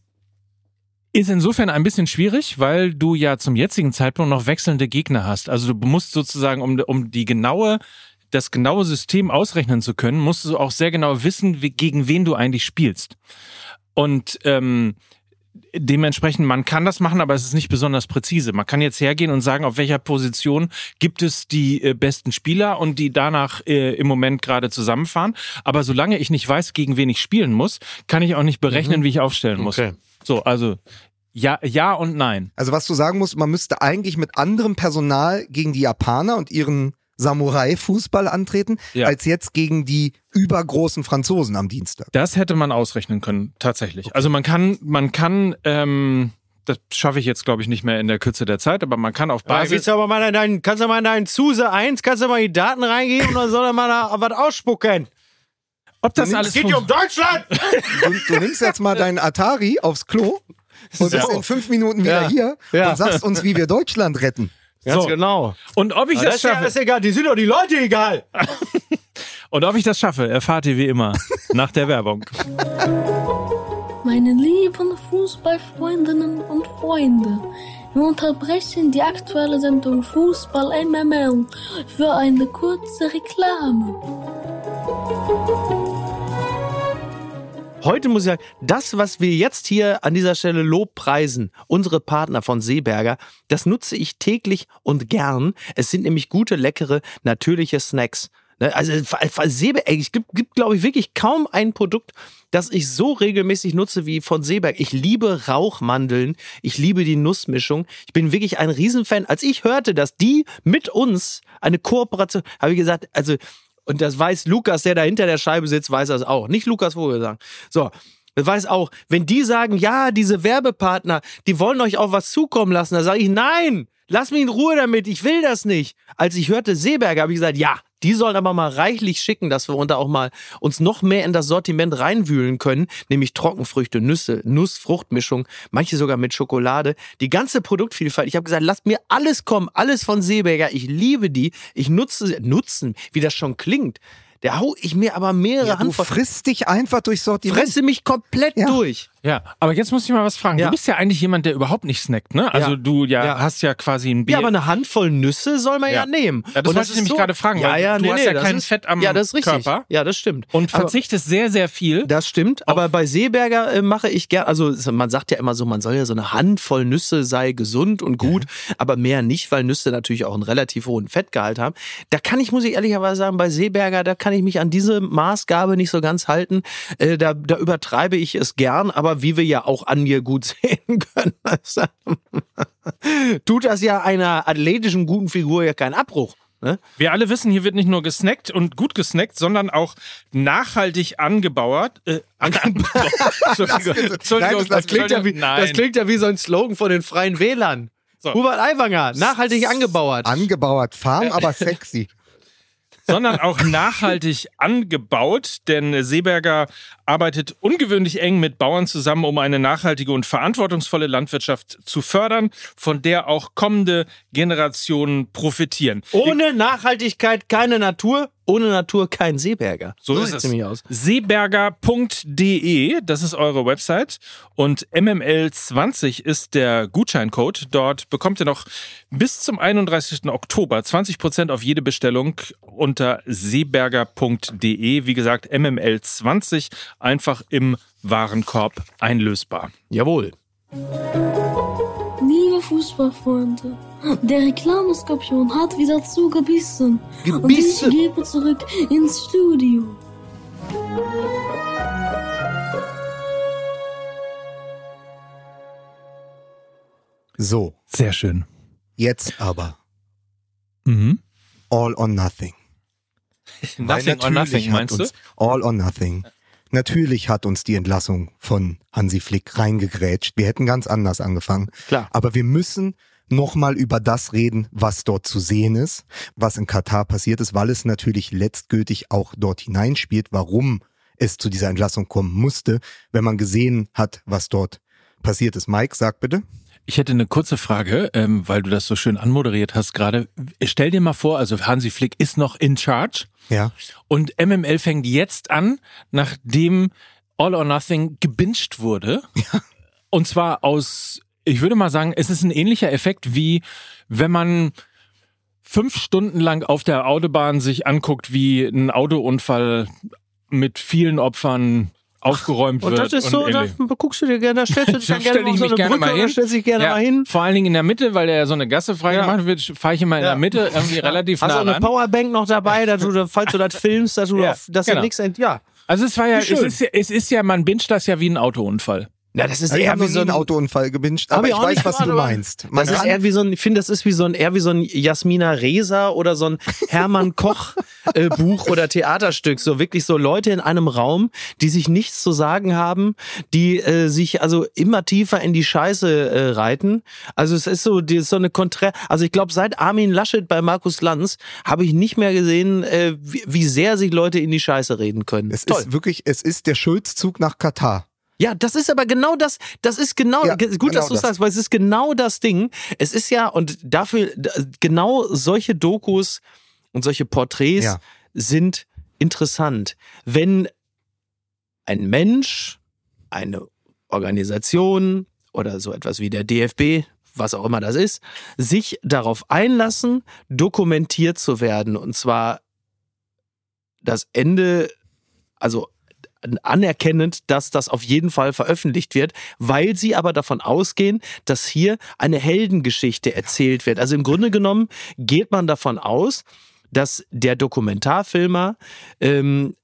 ist insofern ein bisschen schwierig, weil du ja zum jetzigen Zeitpunkt noch wechselnde Gegner hast. Also du musst sozusagen, um, um die genaue, das genaue System ausrechnen zu können, musst du auch sehr genau wissen, wie, gegen wen du eigentlich spielst. Und ähm, dementsprechend, man kann das machen, aber es ist nicht besonders präzise. Man kann jetzt hergehen und sagen, auf welcher Position gibt es die äh, besten Spieler und die danach äh, im Moment gerade zusammenfahren. Aber solange ich nicht weiß, gegen wen ich spielen muss, kann ich auch nicht berechnen, wie ich aufstellen muss. Okay. So, also ja, ja und nein. Also was du sagen musst, man müsste eigentlich mit anderem Personal gegen die Japaner und ihren Samurai-Fußball antreten, Ja. als jetzt gegen die übergroßen Franzosen am Dienstag. Das hätte man ausrechnen können, tatsächlich. Also man kann, man kann, ähm, das schaffe ich jetzt, glaube ich, nicht mehr in der Kürze der Zeit, aber man kann auf Da Basis. willst du aber mal in deinen, kannst du mal in deinen Zuse 1, kannst du mal die Daten reingeben und dann soll er mal da was ausspucken. Ob das nimmst- alles Geht hier um Deutschland! Du, du nimmst jetzt mal deinen Atari aufs Klo und bist in fünf Minuten wieder Ja. hier Ja. und sagst uns, wie wir Deutschland retten. Ganz So. genau. Und ob ich Aber das das ist ja schaffe, alles egal, die sind doch die Leute egal. und ob ich das schaffe, erfahrt ihr wie immer nach der Werbung. Meine lieben Fußballfreundinnen und Freunde, wir unterbrechen die aktuelle Sendung Fußball MML für eine kurze Reklame. Heute muss ich sagen, das, was wir jetzt hier an dieser Stelle Lobpreisen, unsere Partner von Seeberger, das nutze ich täglich und gern. Es sind nämlich gute, leckere, natürliche Snacks. Ne, Also Seeberg, es gibt, gibt glaube ich, wirklich kaum ein Produkt, das ich so regelmäßig nutze wie von Seeberg. Ich liebe Rauchmandeln, ich liebe die Nussmischung. Ich bin wirklich ein Riesenfan. Als ich hörte, dass die mit uns eine Kooperation, habe ich gesagt, also, und das weiß Lukas, der da hinter der Scheibe sitzt, weiß das auch. Nicht Lukas Vogelsang. So. Das weiß auch, wenn die sagen, ja, diese Werbepartner, die wollen euch auch was zukommen lassen, da sage ich, nein, lass mich in Ruhe damit, ich will das nicht. Als ich hörte Seeberger, habe ich gesagt, ja, die sollen aber mal reichlich schicken, dass wir uns da auch mal uns noch mehr in das Sortiment reinwühlen können, nämlich Trockenfrüchte, Nüsse, Nuss-Fruchtmischung, manche sogar mit Schokolade, die ganze Produktvielfalt. Ich habe gesagt, lasst mir alles kommen, alles von Seeberger. Ich liebe die, ich nutze sie, nutzen, wie das schon klingt. Da hau ich mir aber mehrere Ja, du Handvoll. frisst dich einfach durch Sortiment. Fresse mich komplett Ja. durch. Ja, aber jetzt muss ich mal was fragen. Ja. Du bist ja eigentlich jemand, der überhaupt nicht snackt, ne? Also Ja. du ja, Ja. hast ja quasi ein Bier. Ja, aber eine Handvoll Nüsse soll man ja, nehmen. Ja, das Und wollte ich nämlich gerade fragen, Ja, ja, du nee, hast nee, ja kein ist, Fett am Ja, das ist richtig. Körper. Ja, das stimmt. und Aber- verzichtest sehr, sehr viel. Das stimmt, aber bei Seeberger äh, mache ich gern, also man sagt ja immer so, man soll ja so eine Handvoll Nüsse sei gesund und gut, aber mehr nicht, weil Nüsse natürlich auch einen relativ hohen Fettgehalt haben. Da kann ich, muss ich ehrlicherweise sagen, bei Seeberger, da kann ich mich an diese Maßgabe nicht so ganz halten. Äh, da, da übertreibe ich es gern, aber wie wir ja auch an mir gut sehen können, also, tut das ja einer athletischen guten Figur ja keinen Abbruch. Ne? Wir alle wissen, hier wird nicht nur gesnackt und gut gesnackt, sondern auch nachhaltig angebaut. Äh, angebaut. Entschuldigung, Entschuldigung, Nein, das- das klingt ja wie, Nein. das klingt ja wie so ein Slogan von den Freien Wählern. So. Hubert Aiwanger, nachhaltig angebauert. Angebauert, Farm, aber sexy. Sondern auch nachhaltig angebaut, denn Seeberger arbeitet ungewöhnlich eng mit Bauern zusammen, um eine nachhaltige und verantwortungsvolle Landwirtschaft zu fördern, von der auch kommende Generationen profitieren. Ohne Nachhaltigkeit keine Natur, ohne Natur kein Seeberger. So, ist sieht's es. nämlich aus. Seeberger.de, das ist eure Website. Und MML20 ist der Gutscheincode. Dort bekommt ihr noch bis zum 31. Oktober 20% auf jede Bestellung unter seeberger.de. Wie gesagt, MML20 einfach im Warenkorb einlösbar. Jawohl. Liebe Fußballfreunde, der Reklameskorpion hat wieder zugebissen. Und ich Gebissen? gebe zurück ins Studio. So, Sehr schön. jetzt aber Mhm. all or nothing. Nothing or natürlich nothing, meinst du? All or nothing. Natürlich hat uns die Entlassung von Hansi Flick reingegrätscht. Wir hätten ganz anders angefangen. Klar. Aber wir müssen nochmal über das reden, was dort zu sehen ist, was in Katar passiert ist, weil es natürlich letztgültig auch dort hineinspielt, warum es zu dieser Entlassung kommen musste, wenn man gesehen hat, was dort passiert ist. Mike, sag bitte. Ich hätte eine kurze Frage, ähm, weil du das so schön anmoderiert hast gerade. Stell dir mal vor, also Hansi Flick ist noch in charge Ja. und MML fängt jetzt an, nachdem All or Nothing gebinged wurde. Und zwar aus, ich würde mal sagen, es ist ein ähnlicher Effekt wie wenn man fünf Stunden lang auf der Autobahn sich anguckt, wie ein Autounfall mit vielen Opfern aufgeräumt Und wird. das ist so, da guckst du dir gerne, da stellst du dich Da dann gerne stell ich so mich eine gerne Brücke mal hin. stellst dich gerne Ja, mal hin. Vor allen Dingen in der Mitte, weil der ja so eine Gasse frei Ja. gemacht wird, fahre ich immer in Ja. der Mitte irgendwie relativ Hast du nah auch eine ran. Powerbank noch dabei, dass du, falls du das filmst, dass du, Ja, auf, dass genau. nichts ent, ja. Also es war ja, es ist ja, es ist ja, man binscht das ja wie ein Autounfall. Ja, das ist Ich eher wie so ein Autounfall gewünscht, aber ich weiß, was du meinst. Man Das ist eher wie so ein, ich finde, das ist wie so ein, eher wie so ein Jasmina Reza oder so ein Hermann Koch äh, Buch oder Theaterstück. So wirklich so Leute in einem Raum, die sich nichts zu sagen haben, die äh, sich also immer tiefer in die Scheiße äh, reiten. Also es ist so, die ist so eine Konträ, also ich glaube, seit Armin Laschet bei Markus Lanz habe ich nicht mehr gesehen, äh, wie, wie sehr sich Leute in die Scheiße reden können. Es Toll. ist wirklich, es ist der Schulzzug nach Katar. Ja, das ist aber genau das, das ist genau, Ja, gut, genau dass du das. sagst, weil es ist genau das Ding. Es ist ja, und dafür, genau solche Dokus und solche Porträts Ja. sind interessant. Wenn ein Mensch, eine Organisation oder so etwas wie der DFB, was auch immer das ist, sich darauf einlassen, dokumentiert zu werden. Und zwar das Ende, also anerkennend, dass das auf jeden Fall veröffentlicht wird, weil sie aber davon ausgehen, dass hier eine Heldengeschichte erzählt wird. Also im Grunde genommen geht man davon aus, dass der Dokumentarfilmer ähm,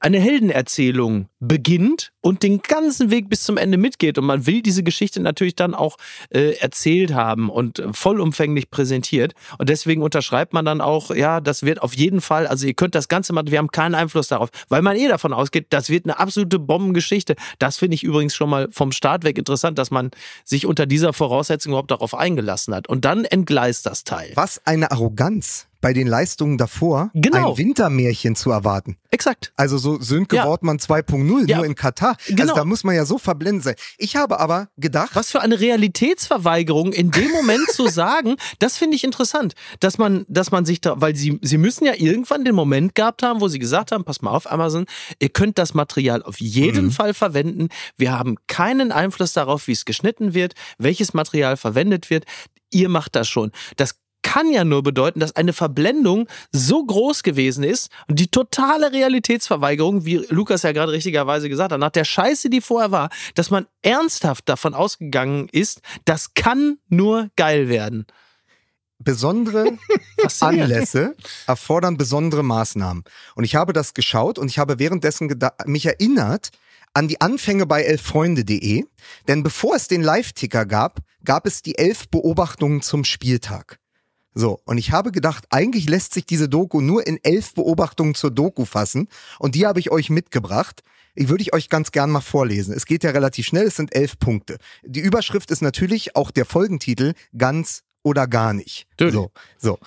eine Heldenerzählung beginnt und den ganzen Weg bis zum Ende mitgeht. Und man will diese Geschichte natürlich dann auch äh, erzählt haben und vollumfänglich präsentiert. Und deswegen unterschreibt man dann auch, ja, das wird auf jeden Fall, also ihr könnt das Ganze machen, wir haben keinen Einfluss darauf, weil man eh davon ausgeht, das wird eine absolute Bombengeschichte. Das finde ich übrigens schon mal vom Start weg interessant, dass man sich unter dieser Voraussetzung überhaupt darauf eingelassen hat. Und dann entgleist das Teil. Was eine Arroganz bei den Leistungen davor, Genau. ein Wintermärchen zu erwarten. Exakt. Also so Sönke Ja. Wortmann 2.0, Ja. nur in Katar. Genau. Also da muss man ja so verblendet sein. Ich habe aber gedacht, Was für eine Realitätsverweigerung in dem Moment zu sagen, das finde ich interessant, dass man, dass man sich da, weil sie, sie müssen ja irgendwann den Moment gehabt haben, wo sie gesagt haben, pass mal auf Amazon, ihr könnt das Material auf jeden Fall verwenden. Wir haben keinen Einfluss darauf, wie es geschnitten wird, welches Material verwendet wird. Ihr macht das schon. Das kann ja nur bedeuten, dass eine Verblendung so groß gewesen ist und die totale Realitätsverweigerung, wie Lukas ja gerade richtigerweise gesagt hat, nach der Scheiße, die vorher war, dass man ernsthaft davon ausgegangen ist, das kann nur geil werden. besondere. Anlässe erfordern besondere Maßnahmen. Und ich habe das geschaut und ich habe währenddessen mich erinnert an die Anfänge bei elffreunde.de. Denn bevor es den Live-Ticker gab, gab es die elf Beobachtungen zum Spieltag. So, und ich habe gedacht, eigentlich lässt sich diese Doku nur in elf Beobachtungen zur Doku fassen. Und die habe ich euch mitgebracht. Die würde ich euch ganz gern mal vorlesen. Es geht ja relativ schnell, es sind elf Punkte. Die Überschrift ist natürlich auch der Folgentitel ganz oder gar nicht. Natürlich. So, so.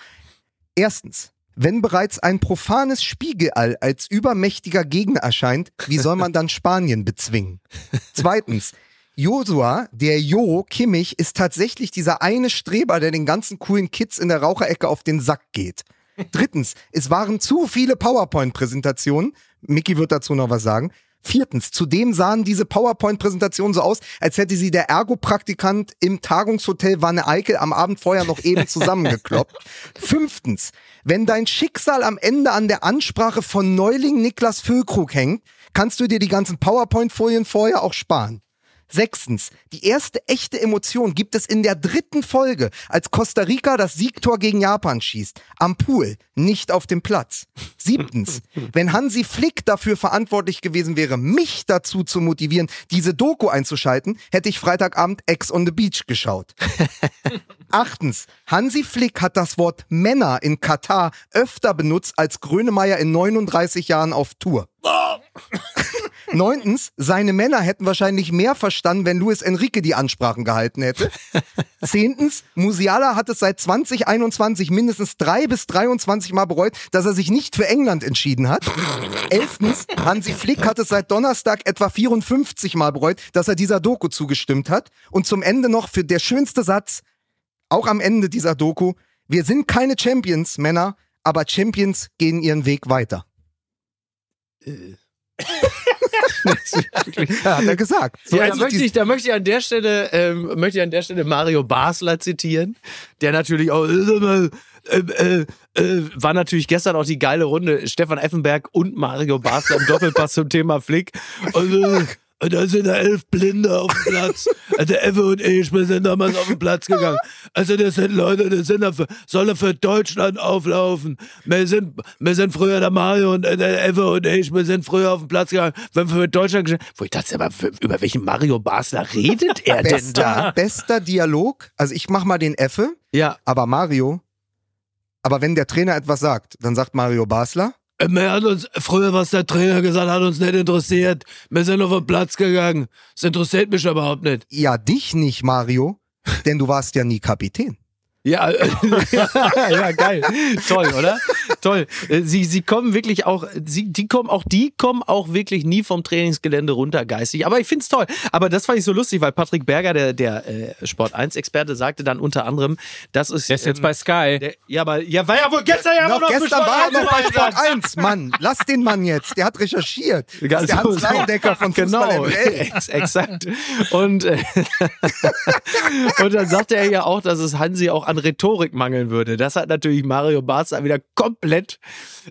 Erstens. Wenn bereits ein profanes Spiegelall als übermächtiger Gegner erscheint, wie soll man dann Spanien bezwingen? Zweitens. Josua, der Jo Kimmich, ist tatsächlich dieser eine Streber, der den ganzen coolen Kids in der Raucherecke auf den Sack geht. Drittens, es waren zu viele PowerPoint-Präsentationen. Mickey wird dazu noch was sagen. Viertens, zudem sahen diese PowerPoint-Präsentationen so aus, als hätte sie der Ergo-Praktikant im Tagungshotel Wanne Eickel am Abend vorher noch eben zusammengekloppt. Fünftens, wenn dein Schicksal am Ende an der Ansprache von Neuling Niklas Füllkrug hängt, kannst du dir die ganzen PowerPoint-Folien vorher auch sparen. Sechstens, die erste echte Emotion gibt es in der dritten Folge, als Costa Rica das Siegtor gegen Japan schießt. Am Pool, nicht auf dem Platz. Siebtens, wenn Hansi Flick dafür verantwortlich gewesen wäre, mich dazu zu motivieren, diese Doku einzuschalten, hätte ich Freitagabend Ex on the Beach geschaut. Achtens, Hansi Flick hat das Wort Männer in Katar öfter benutzt als Grönemeyer in 39 Jahren auf Tour. Neuntens, seine Männer hätten wahrscheinlich mehr verstanden, wenn Luis Enrique die Ansprachen gehalten hätte. Zehntens, Musiala hat es seit 2021 mindestens drei bis 23 Mal bereut, dass er sich nicht für England entschieden hat. Elftens, Hansi Flick hat es seit Donnerstag etwa 54 Mal bereut, dass er dieser Doku zugestimmt hat. Und zum Ende noch für der schönste Satz, auch am Ende dieser Doku, wir sind keine Champions, Männer, aber Champions gehen ihren Weg weiter. ja, hat er gesagt. So, Ja, da, also möchte die- ich, da möchte ich an der Stelle, ähm, möchte ich an der Stelle Mario Basler zitieren, der natürlich auch äh, äh, äh, war natürlich gestern auch die geile Runde. Stefan Effenberg und Mario Basler im Doppelpass zum Thema Flick. Und, äh, da sind da elf Blinde auf dem Platz. Also Effe und ich, wir sind damals auf den Platz gegangen. Also das sind Leute, das sind dafür, sollen für Deutschland auflaufen. Wir sind, wir sind früher der Mario und äh, der Effe und ich, wir sind früher auf den Platz gegangen, wenn wir für Deutschland gesch- Wo ich dachte, aber für, über welchen Mario Basler redet er denn bester, da? bester Dialog. Also ich mach mal den Effe, Ja, aber Mario. Aber wenn der Trainer etwas sagt, dann sagt Mario Basler. Äh, Wir hat uns, früher, was der Trainer gesagt hat, hat uns nicht interessiert. Wir sind auf den Platz gegangen. Das interessiert mich überhaupt nicht. Ja, dich nicht, Mario, denn du warst ja nie Kapitän. Ja, äh, ja, geil. Toll, oder? Toll. Äh, Sie, sie kommen wirklich auch, sie, die kommen, auch die kommen auch wirklich nie vom Trainingsgelände runter geistig. Aber ich find's toll. Aber das fand ich so lustig, weil Patrick Berger, der, der äh, Sport 1-Experte, sagte dann unter anderem, das ist. Der ist jetzt ähm, bei Sky. der, ja, aber, ja, war ja wohl gestern ja noch noch gestern war er 1 noch bei im Sport Einsatz. 1, Mann. Lass den Mann jetzt. Der hat recherchiert. Das ist der Hans. Leindecker von Fußball Genau, ex exakt. Und, äh, und dann sagte er ja auch, dass es Hansi auch an Rhetorik mangeln würde. Das hat natürlich Mario Barca wieder komplett komplett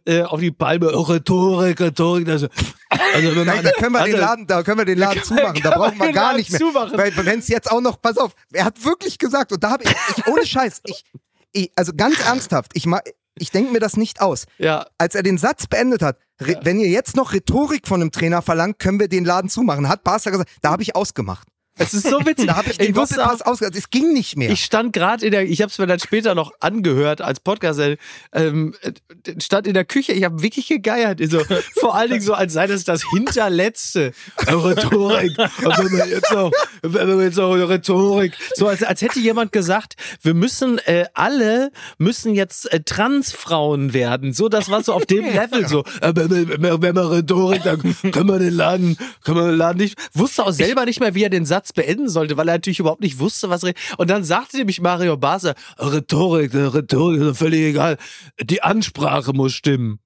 äh, auf die Palme. Oh, Rhetorik, Rhetorik. Also, also wenn man, da können wir den also, Laden, da können wir den Laden kann- zumachen. Da brauchen wir den gar nicht mehr. zumachen. Weil wenn es jetzt auch noch, pass auf, er hat wirklich gesagt und da habe ich, ich ohne Scheiß, ich, ich also ganz ernsthaft, ich ma, ich denke mir das nicht aus. Ja, Als er den Satz beendet hat, re, wenn ihr jetzt noch Rhetorik von einem Trainer verlangt, können wir den Laden zumachen. Hat Barca gesagt, da habe ich ausgemacht. Es ist so witzig. Da habe ich den wusste Doppelpass ausgemacht. Es ging nicht mehr. Ich stand gerade in der, ich habe es mir dann später noch angehört als Podcast, äh, ähm, äh, stand in der Küche, ich habe wirklich gegeiert. Ich So, vor allen Dingen so, als sei das das Hinterletzte. Äh, Rhetorik. Und wenn wir jetzt noch, wenn wir jetzt noch Rhetorik. So, als, als hätte jemand gesagt, wir müssen, äh, alle müssen jetzt äh, Transfrauen werden. So, das war so auf dem Level so. Äh, wenn, wir Rhetorik, dann können wir den Laden, können wir den Laden nicht, wusste auch selber nicht mehr, wie er den Satz beenden sollte, weil er natürlich überhaupt nicht wusste, was er, und dann sagte nämlich Mario Basler, Rhetorik, äh, Rhetorik völlig egal. Die Ansprache muss stimmen.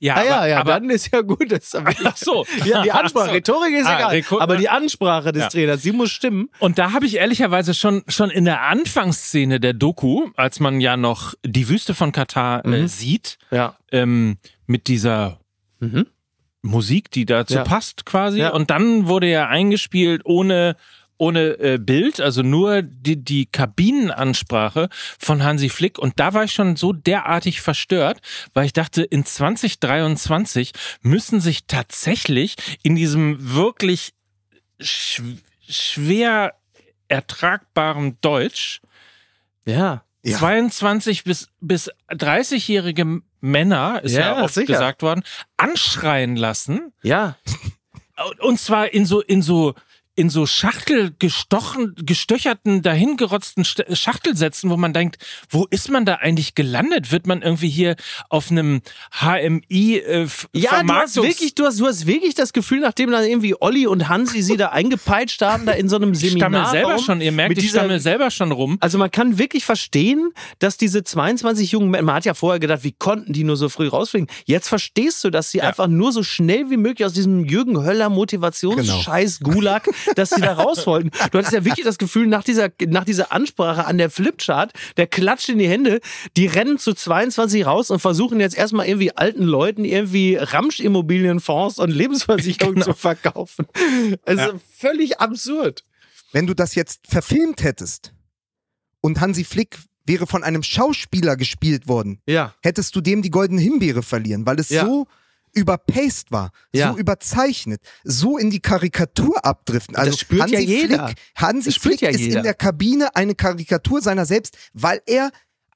Ja, Ah ja, aber, ja, aber dann ist ja gut. Das Ach so. ja, die Ansprache, Ach so. Rhetorik ist Ah, egal, Reko- aber die Ansprache des Ja. Trainers, die muss stimmen. Und da habe ich ehrlicherweise schon, schon in der Anfangsszene der Doku, als man ja noch die Wüste von Katar äh, sieht, Ja. ähm, mit dieser Mhm. Musik, die dazu Ja. passt quasi. Ja. Und dann wurde er eingespielt ohne ohne äh, Bild, also nur die, die Kabinenansprache von Hansi Flick. Und da war ich schon so derartig verstört, weil ich dachte, in 2023 müssen sich tatsächlich in diesem wirklich sch schwer ertragbaren Deutsch Ja. Ja. 22 bis, bis 30-jährige Männer, ist ja, Ja, oft sicher. gesagt worden, anschreien lassen. Ja. Und zwar in so, in so, in so Schachtel gestochen, gestöcherten, dahingerotzten St- Schachtelsätzen, wo man denkt, wo ist man da eigentlich gelandet? Wird man irgendwie hier auf einem HMI äh, Ja, du hast wirklich, du hast, du hast wirklich das Gefühl, nachdem dann irgendwie Olli und Hansi sie da eingepeitscht haben, da in so einem ich Seminar. stammel selber schon, ihr merkt, ich dieser- stammel selber schon rum. Also man kann wirklich verstehen, dass diese 22 jungen Männer, man hat ja vorher gedacht, wie konnten die nur so früh rausfliegen? Jetzt verstehst du, dass sie einfach nur so schnell wie möglich aus diesem Jürgen Höller Motivationsscheiß Gulag, dass sie da raus wollten. Du hattest ja wirklich das Gefühl, nach dieser, nach dieser Ansprache an der Flipchart, der klatscht in die Hände, die rennen zu 22 raus und versuchen jetzt erstmal irgendwie alten Leuten irgendwie Ramsch-Immobilienfonds und Lebensversicherungen zu verkaufen. Also völlig absurd. Wenn du das jetzt verfilmt hättest und Hansi Flick wäre von einem Schauspieler gespielt worden, Ja. hättest du dem die goldene Himbeere verlieren, weil es Ja. so überpaced war, Ja. so überzeichnet, so in die Karikatur abdriften. Also Das spürt Hansi ja jeder. Flick, Hansi Flick ja ist jeder. in der Kabine eine Karikatur seiner selbst, weil er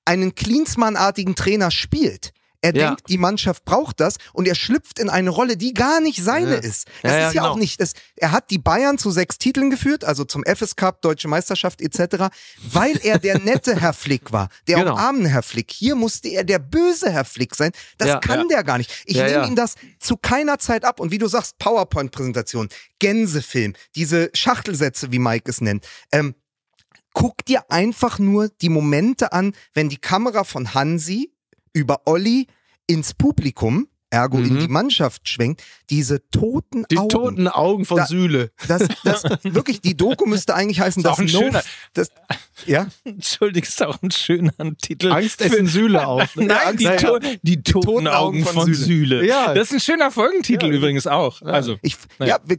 einen Klinsmann-artigen Trainer spielt. Er Ja. denkt, die Mannschaft braucht das und er schlüpft in eine Rolle, die gar nicht seine Ja. ist. Das Ja, ist ja genau. auch nicht. Das, er hat die Bayern zu sechs Titeln geführt, also zum FS Cup, Deutsche Meisterschaft etc., weil er der nette Herr Flick war, der Genau. umarmende Herr Flick. Hier musste er der böse Herr Flick sein. Das kann der gar nicht. Ich nehme ihm das zu keiner Zeit ab. Und wie du sagst, PowerPoint-Präsentation, Gänsefilm, diese Schachtelsätze, wie Mike es nennt. Ähm, guck dir einfach nur die Momente an, wenn die Kamera von Hansi über Olli ins Publikum, ergo in Mhm. die Mannschaft schwenkt, diese toten Die Augen. toten Augen von Da- Sühle. Das, das, wirklich, die Doku müsste eigentlich heißen, Ist auch das ein No, schöner- das, ja, Entschuldigung, ist auch ein schöner Titel. Angst essen Sühle auf. ne? Nein, die, Angst- to die toten, Augen von, Sühle. Ja. Das ist ein schöner Folgentitel übrigens auch. Also, Ich, Naja. ja,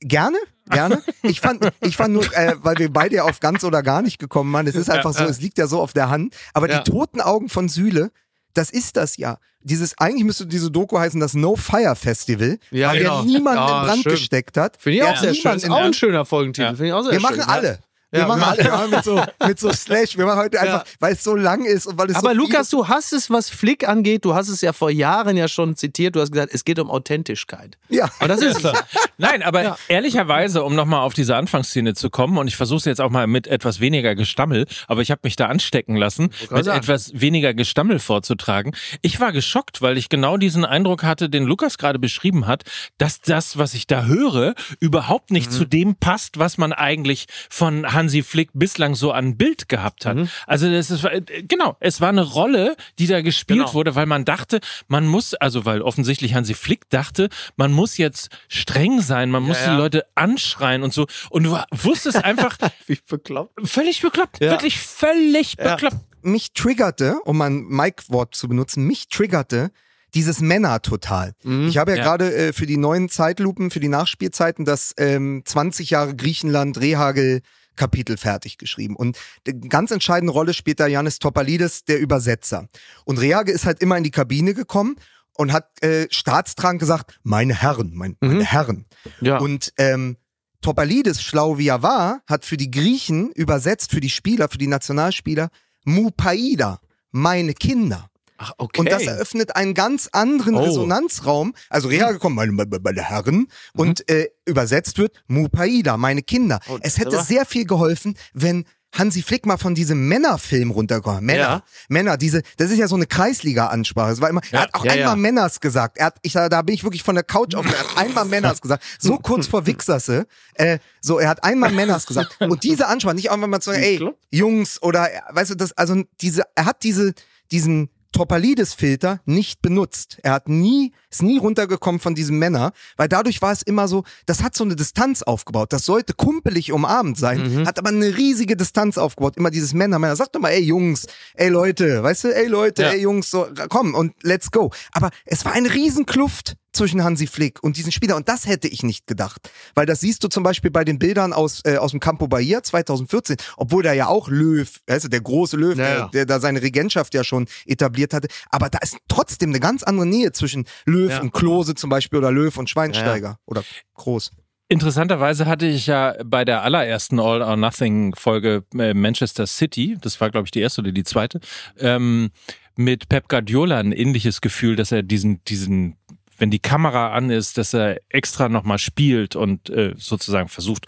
gerne, gerne. Ich fand, ich fand nur, äh, weil wir beide ja auf ganz oder gar nicht gekommen waren, es ist einfach so, es liegt ja so auf der Hand. Aber Ja. die toten Augen von Sühle, das ist das ja. Dieses, eigentlich müsste diese Doku heißen das No Fire Festival, Ja, weil genau. der niemanden Ja, in Brand schön. gesteckt hat. Finde ich auch sehr schön. niemanden Ist auch ein schöner Folgentitel. Ja. Finde ich auch sehr Wir schön. machen ja. alle. Wir Ja, machen ja, mit, so, mit so Slash. Wir machen heute einfach, weil es so lang ist und weil es Aber so Lukas, du hast es, was Flick angeht, du hast es ja vor Jahren ja schon zitiert, du hast gesagt, es geht um Authentischkeit. Ja. Und das ist es. Nein, aber ehrlicherweise, um nochmal auf diese Anfangsszene zu kommen, und ich versuche es jetzt auch mal mit etwas weniger Gestammel, aber ich habe mich da anstecken lassen, mit sagen. etwas weniger Gestammel vorzutragen. Ich war geschockt, weil ich genau diesen Eindruck hatte, den Lukas gerade beschrieben hat, dass das, was ich da höre, überhaupt nicht zu dem passt, was man eigentlich von Hansi Flick bislang so an Bild gehabt hat. Also das ist äh, genau, es war eine Rolle, die da gespielt Genau. wurde, weil man dachte, man muss, also weil offensichtlich Hansi Flick dachte, man muss jetzt streng sein, man muss ja. die Leute anschreien und so. Und du wusstest einfach, Wie bekloppt. völlig bekloppt, Ja. wirklich völlig Ja. bekloppt. mich triggerte, um ein Mike-Wort zu benutzen, mich triggerte dieses Männer total. Mhm. Ich habe ja, Ja. gerade äh, für die neuen Zeitlupen, für die Nachspielzeiten das ähm, 20 Jahre Griechenland Rehagel Kapitel fertig geschrieben. Und eine ganz entscheidende Rolle spielt da Janis Topalidis, der Übersetzer. Und Rehagel ist halt immer in die Kabine gekommen und hat äh, staatstragend gesagt, meine Herren, mein, meine Mhm. Herren. Ja. Und ähm, Topalidis, schlau wie er war, hat für die Griechen übersetzt, für die Spieler, für die Nationalspieler, Mupaida, meine Kinder. Ach, okay. Und das eröffnet einen ganz anderen Oh. Resonanzraum. Also Reha gekommen, meine, meine, meine Herren. Und äh, übersetzt wird Mupaida, meine Kinder. Oh, es hätte clever. sehr viel geholfen, wenn Hansi Flick mal von diesem Männerfilm runterkommt. Männer, Ja. Männer, diese, das ist ja so eine Kreisliga-Ansprache. Es war immer, er hat auch ja, einmal ja. Männers gesagt. Er hat, ich, da bin ich wirklich von der Couch auf, er hat einmal Männers gesagt. So kurz vor Wichserse. Äh, so, er hat einmal Männers gesagt. Und diese Ansprache, nicht einfach mal zu sagen, ey, Jungs oder, weißt du, das, also diese, er hat diese, diesen Topalides-Filter nicht benutzt. Er hat nie, ist nie runtergekommen von diesem Männer, weil dadurch war es immer so, das hat so eine Distanz aufgebaut. Das sollte kumpelig umarmend sein, hat aber eine riesige Distanz aufgebaut. Immer dieses Männer, Männer. Sag doch mal, ey Jungs, ey Leute, weißt du, ey Leute, Ja. ey Jungs, so, komm und let's go. Aber es war eine Riesenkluft zwischen Hansi Flick und diesen Spieler und das hätte ich nicht gedacht. Weil das siehst du zum Beispiel bei den Bildern aus, äh, aus dem Campo Bahia 2014, obwohl da ja auch Löw, weißt du, der große Löw, Ja, der, ja. der da seine Regentschaft ja schon etabliert hatte. Aber da ist trotzdem eine ganz andere Nähe zwischen Löw Ja. und Klose zum Beispiel oder Löw und Schweinsteiger oder Groß. Interessanterweise hatte ich ja bei der allerersten All or Nothing Folge äh, Manchester City, das war glaube ich die erste oder die zweite, ähm, mit Pep Guardiola ein ähnliches Gefühl, dass er diesen, diesen, wenn die Kamera an ist, dass er extra nochmal spielt und äh, sozusagen versucht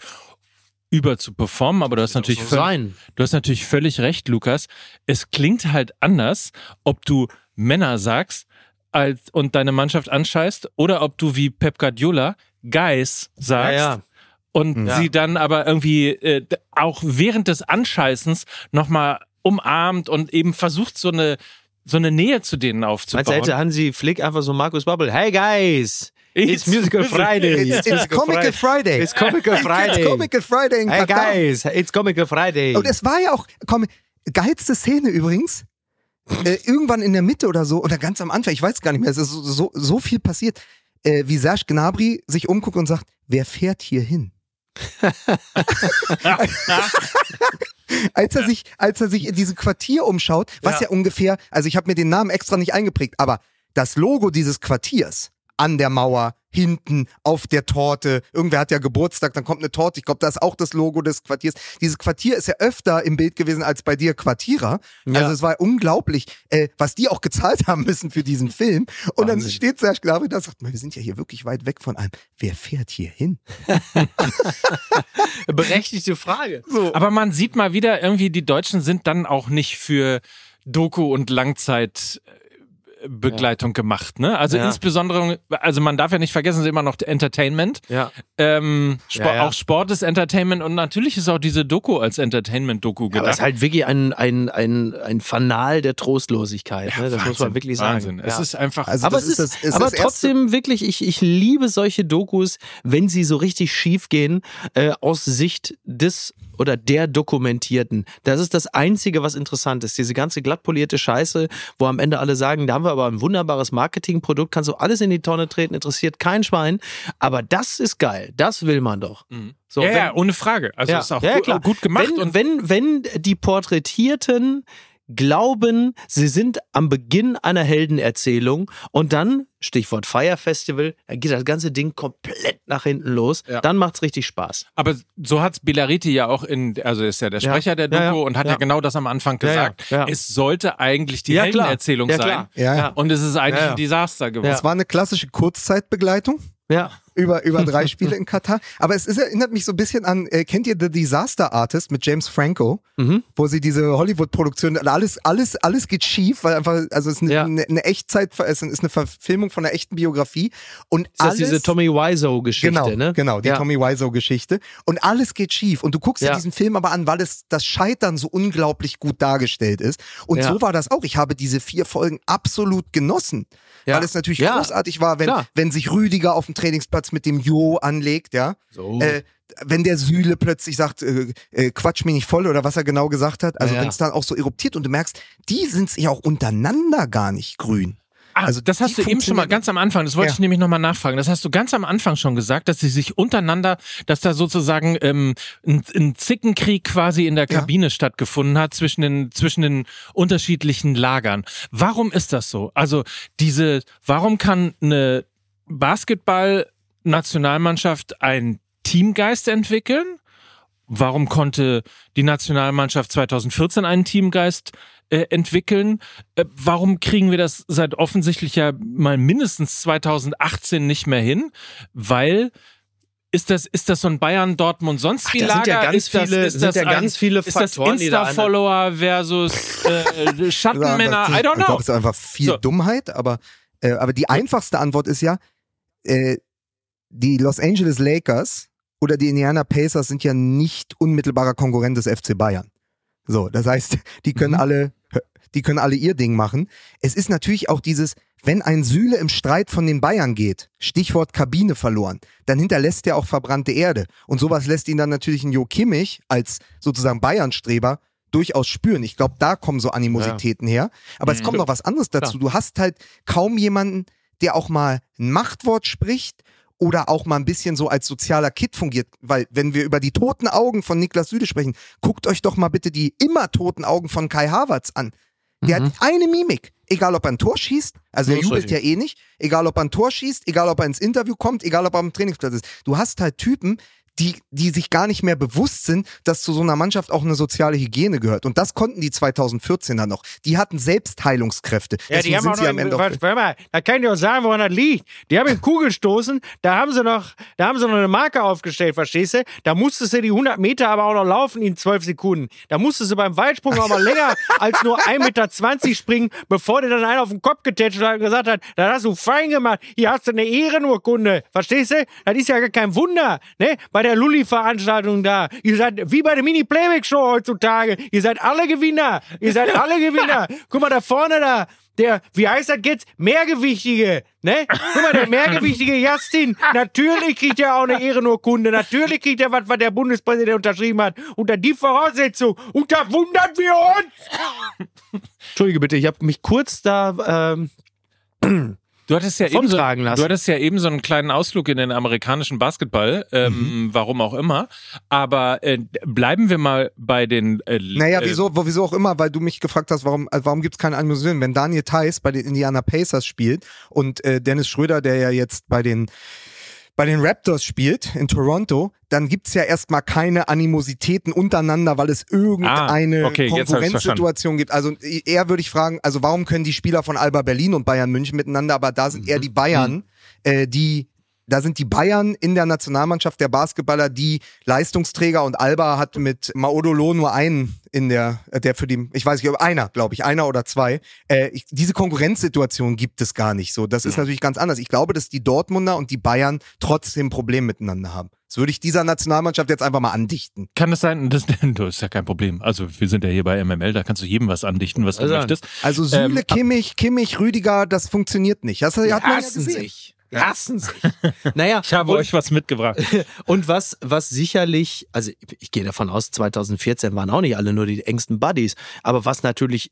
über zu performen, aber du hast natürlich so völlig. Du hast natürlich völlig recht, Lukas. Es klingt halt anders, ob du Männer sagst als, und deine Mannschaft anscheißt oder ob du wie Pep Guardiola Guys sagst Ja, ja. und Ja. sie dann aber irgendwie äh, auch während des Anscheißens nochmal umarmt und eben versucht, so eine, so eine Nähe zu denen Meinst du, aufzubauen. hätte Hansi Flick einfach so Markus Bubble, hey guys, it's Musical Friday. It's, it's Comical Friday. It's Comical Friday. It's Comical Friday in Hey Katar. guys, it's Comical Friday. Und es war ja auch, komm, geilste Szene übrigens. Äh, irgendwann in der Mitte oder so, oder ganz am Anfang, ich weiß gar nicht mehr, es ist so, so, so viel passiert, äh, wie Serge Gnabry sich umguckt und sagt, wer fährt hier hin? als er sich, als er sich in diesem Quartier umschaut, was ja, ungefähr, also ich habe mir den Namen extra nicht eingeprägt, aber das Logo dieses Quartiers an der Mauer, hinten, auf der Torte, irgendwer hat ja Geburtstag, dann kommt eine Torte, ich glaube, da ist auch das Logo des Quartiers. Dieses Quartier ist ja öfter im Bild gewesen als bei dir Quartierer. Also es war unglaublich, äh, was die auch gezahlt haben müssen für diesen Film. Und dann steht Serge Gnabry da und sagt, wir sind ja hier wirklich weit weg von allem. Wer fährt hier hin? Berechtigte Frage. Aber man sieht mal wieder, irgendwie die Deutschen sind dann auch nicht für Doku und Langzeitbegleitung gemacht, ne? Also Ja. insbesondere, also man darf ja nicht vergessen, es ist immer noch Entertainment. Ja. Ähm, Sport, Ja, ja. Auch Sport ist Entertainment und natürlich ist auch diese Doku als Entertainment-Doku Aber es gedacht. ist halt wirklich ein, ein, ein, ein Fanal der Trostlosigkeit. ne? Das muss man wirklich sagen. Wahnsinn. Es Ja. ist einfach. Also aber das es ist, das, ist aber das erste- trotzdem wirklich, ich, ich liebe solche Dokus, wenn sie so richtig schief gehen, äh, aus Sicht des oder der Dokumentierten. Das ist das Einzige, was interessant ist. Diese ganze glattpolierte Scheiße, wo am Ende alle sagen, da haben wir aber ein wunderbares Marketingprodukt, kannst du alles in die Tonne treten, interessiert kein Schwein. Aber das ist geil. Das will man doch. So, ja, wenn- ja, ohne Frage. Also ist auch ja, gut, gut gemacht. Wenn, und wenn, wenn die Porträtierten glauben, sie sind am Beginn einer Heldenerzählung und dann, Stichwort Fire Festival, dann geht das ganze Ding komplett nach hinten los. Ja. Dann macht's richtig Spaß. aber so hat's Belariti ja auch in, also ist ja der Ja. Sprecher der Doku Ja, ja. und hat ja. Ja. genau das am Anfang Ja, ja. gesagt. Ja. Es sollte eigentlich die Ja, klar. Heldenerzählung Ja, sein. klar. Ja. Ja. Und es ist eigentlich Ja, ja. ein Desaster geworden. Es war eine klassische Kurzzeitbegleitung. Ja. Über, über drei Spiele in Katar. Aber es ist, erinnert mich so ein bisschen an, äh, kennt ihr The Disaster Artist mit James Franco? Mhm. Wo sie diese Hollywood-Produktion, alles, alles, alles geht schief, weil einfach, also es ist eine, Ja. eine, eine Echtzeit, es ist eine Verfilmung von einer echten Biografie. Und Das alles, ist diese Tommy Wiseau-Geschichte, Genau, ne? genau, die ja. Tommy Wiseau-Geschichte. Und alles geht schief. Und du guckst dir Ja. diesen Film aber an, weil es das Scheitern so unglaublich gut dargestellt ist. Und so war das auch. Ich habe diese vier Folgen absolut genossen. Weil es natürlich großartig war, wenn, Klar. wenn sich Rüdiger auf dem Trainingsplatz mit dem Jo anlegt, ja. So. Äh, wenn der Süle plötzlich sagt, äh, äh, quatsch mich nicht voll oder was er genau gesagt hat, also Ja, ja. wenn es dann auch so eruptiert und du merkst, die sind sich auch untereinander gar nicht grün. Ah, Also das hast du eben schon mal ganz am Anfang, das wollte Ja. ich nämlich nochmal nachfragen. Das hast du ganz am Anfang schon gesagt, dass sie sich untereinander, dass da sozusagen ähm, ein, ein Zickenkrieg quasi in der Ja. Kabine stattgefunden hat zwischen den, zwischen den unterschiedlichen Lagern. Warum ist das so? Also diese, warum kann eine Basketball-Nationalmannschaft einen Teamgeist entwickeln? Warum konnte die Nationalmannschaft 2014 einen Teamgeist äh, entwickeln? Äh, warum kriegen wir das seit offensichtlich ja mal mindestens 2018 nicht mehr hin? Weil ist das, ist das so ein Bayern, Dortmund, sonst Ach, wie da sind Lager? ja ganz ist das, viele- ist sind das ja ein, ganz viele ist Faktoren, das die da Insta-Follower versus äh, Schattenmänner? I don't Ich glaube, know. es ist einfach viel So. Dummheit, aber, äh, aber die einfachste Antwort ist ja, äh, die Los Angeles Lakers oder die Indiana Pacers sind ja nicht unmittelbarer Konkurrent des FC Bayern. So, das heißt, die können Mhm. alle, die können alle ihr Ding machen. Es ist natürlich auch dieses, wenn ein Süle im Streit von den Bayern geht, Stichwort Kabine verloren, dann hinterlässt er auch verbrannte Erde. Und sowas lässt ihn dann natürlich ein Jo Kimmich als sozusagen Bayern-Streber durchaus spüren. Ich glaube, da kommen so Animositäten her. Aber es kommt noch was anderes dazu. Du hast halt kaum jemanden, der auch mal ein Machtwort spricht oder auch mal ein bisschen so als sozialer Kid fungiert. Weil, wenn wir über die toten Augen von Niklas Süle sprechen, guckt euch doch mal bitte die immer toten Augen von Kai Havertz an. Der hat eine Mimik. Egal, ob er ein Tor schießt, also er jubelt ja eh nicht. Egal, ob er ein Tor schießt, egal, ob er ins Interview kommt, egal, ob er am Trainingsplatz ist. Du hast halt Typen, die, die sich gar nicht mehr bewusst sind, dass zu so einer Mannschaft auch eine soziale Hygiene gehört. Und das konnten die 2014er noch. Die hatten Selbstheilungskräfte. Ja, die Deswegen haben sind auch sie am Ende auch warte, warte mal, da kann ich dir auch sagen, woran das liegt. Die haben in Kugel gestoßen, da haben sie noch, da haben sie noch eine Marke aufgestellt, verstehst du? Da musstest du die 100 Meter aber auch noch laufen in 12 Sekunden. Da musstest du beim Weitsprung auch mal länger als nur 1,20 Meter springen, bevor dir dann einer auf den Kopf getätscht hat und gesagt hat, das hast du fein gemacht, hier hast du eine Ehrenurkunde, verstehst du? Das ist ja gar kein Wunder, ne? Bei der Lulli-Veranstaltung da. Ihr seid wie bei der Mini-Playback-Show heutzutage. Ihr seid alle Gewinner. Ihr seid alle Gewinner. Guck mal da vorne da. Der, wie heißt das jetzt? Mehrgewichtige, ne? Guck mal, der mehrgewichtige Justin, natürlich kriegt er auch eine Ehrenurkunde, natürlich kriegt er was, was der Bundespräsident unterschrieben hat. Unter die Voraussetzung, und da wundern wir uns! Entschuldige bitte, ich habe mich kurz da ähm, Du hattest ja eben so, lassen. du hattest ja eben so einen kleinen Ausflug in den amerikanischen Basketball, ähm, Mhm. warum auch immer. Aber äh, bleiben wir mal bei den. Äh, Naja, äh, wieso, wieso auch immer, weil du mich gefragt hast, warum, äh, warum gibt es keine Animositäten? Wenn Daniel Theiss bei den Indiana Pacers spielt und äh, Dennis Schröder, der ja jetzt bei den bei den Raptors spielt in Toronto, dann gibt's ja erstmal keine Animositäten untereinander, weil es irgendeine Ah, okay, Konkurrenzsituation gibt. Also eher würde ich fragen, also warum können die Spieler von Alba Berlin und Bayern München miteinander, aber da sind eher die Bayern, äh, die da sind die Bayern in der Nationalmannschaft der Basketballer die Leistungsträger und Alba hat mit Maodolo nur einen in der, äh, der für die, ich weiß nicht, einer, glaube ich, einer oder zwei. Äh, ich, diese Konkurrenzsituation gibt es gar nicht so. Das ist natürlich ganz anders. Ich glaube, dass die Dortmunder und die Bayern trotzdem ein Problem miteinander haben. Das würde ich dieser Nationalmannschaft jetzt einfach mal andichten. kann es sein, das, das ist ja kein Problem. Also wir sind ja hier bei MML, da kannst du jedem was andichten, was du Also, möchtest. Also Süle, Ähm, Kimmich, Kimmich, Rüdiger, das funktioniert nicht. Das hat man ja gesehen. sich. Hassen sich. Naja, Ich habe und, euch was mitgebracht. und was, was sicherlich, also ich gehe davon aus, 2014 waren auch nicht alle nur die engsten Buddies, aber was natürlich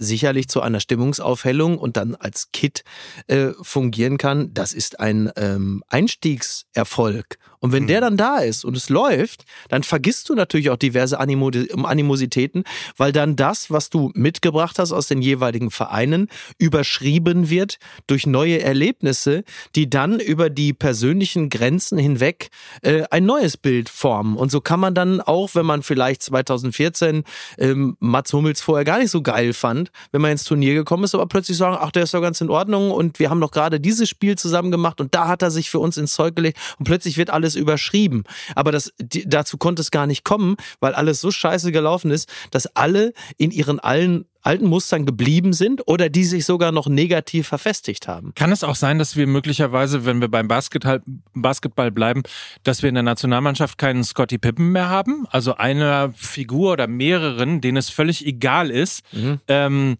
sicherlich zu einer Stimmungsaufhellung und dann als Kit äh, fungieren kann, das ist ein ähm, Einstiegserfolg. Und wenn der dann da ist und es läuft, dann vergisst du natürlich auch diverse Animo Animositäten, weil dann das, was du mitgebracht hast aus den jeweiligen Vereinen, überschrieben wird durch neue Erlebnisse, die dann über die persönlichen Grenzen hinweg äh, ein neues Bild formen. Und so kann man dann auch, wenn man vielleicht 2014 ähm, Mats Hummels vorher gar nicht so geil fand, wenn man ins Turnier gekommen ist, aber plötzlich sagen, ach, der ist doch ganz in Ordnung und wir haben doch gerade dieses Spiel zusammen gemacht und da hat er sich für uns ins Zeug gelegt und plötzlich wird alles überschrieben. Aber das, die, dazu konnte es gar nicht kommen, weil alles so scheiße gelaufen ist, dass alle in ihren allen alten Mustern geblieben sind oder die sich sogar noch negativ verfestigt haben. Kann es auch sein, dass wir möglicherweise, wenn wir beim Basketball, Basketball bleiben, dass wir in der Nationalmannschaft keinen Scotty Pippen mehr haben? Also einer Figur oder mehreren, denen es völlig egal ist. Ähm,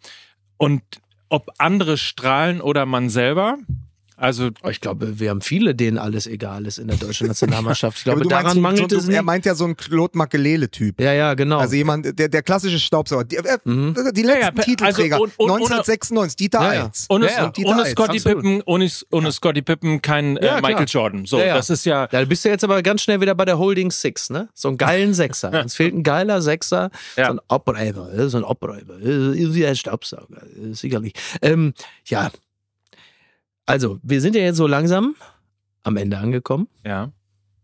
und ob andere strahlen oder man selber. Also Oh, Ich glaube, wir haben viele, denen alles egal ist in der deutschen Nationalmannschaft. Ich glaube, meinst daran so- mangelt so, es du, Er nicht. meint ja so einen Claude Makelele-Typ. Ja, ja, genau. Also jemand, der, der klassische Staubsauger. Die, äh, Mhm. die letzten Ja, ja, Titelträger. also und- und- 1996, Dieter Ja, ja. Ohne, Ja, ja. Und Dieter ohne. Scotty. Pippen, ohne, ohne Scotty Pippen kein äh, klar. Michael Jordan. So, Ja, ja. das ist ja. Da bist du jetzt aber ganz schnell wieder bei der Holding Six, ne? So einen geilen Sechser. Uns fehlt ein geiler Sechser, Ja. so ein Opräuber, äh, so ein Opräuber, äh, wie ein Staubsauger, sicherlich. Ähm, ja, also wir sind ja jetzt so langsam am Ende angekommen. Ja.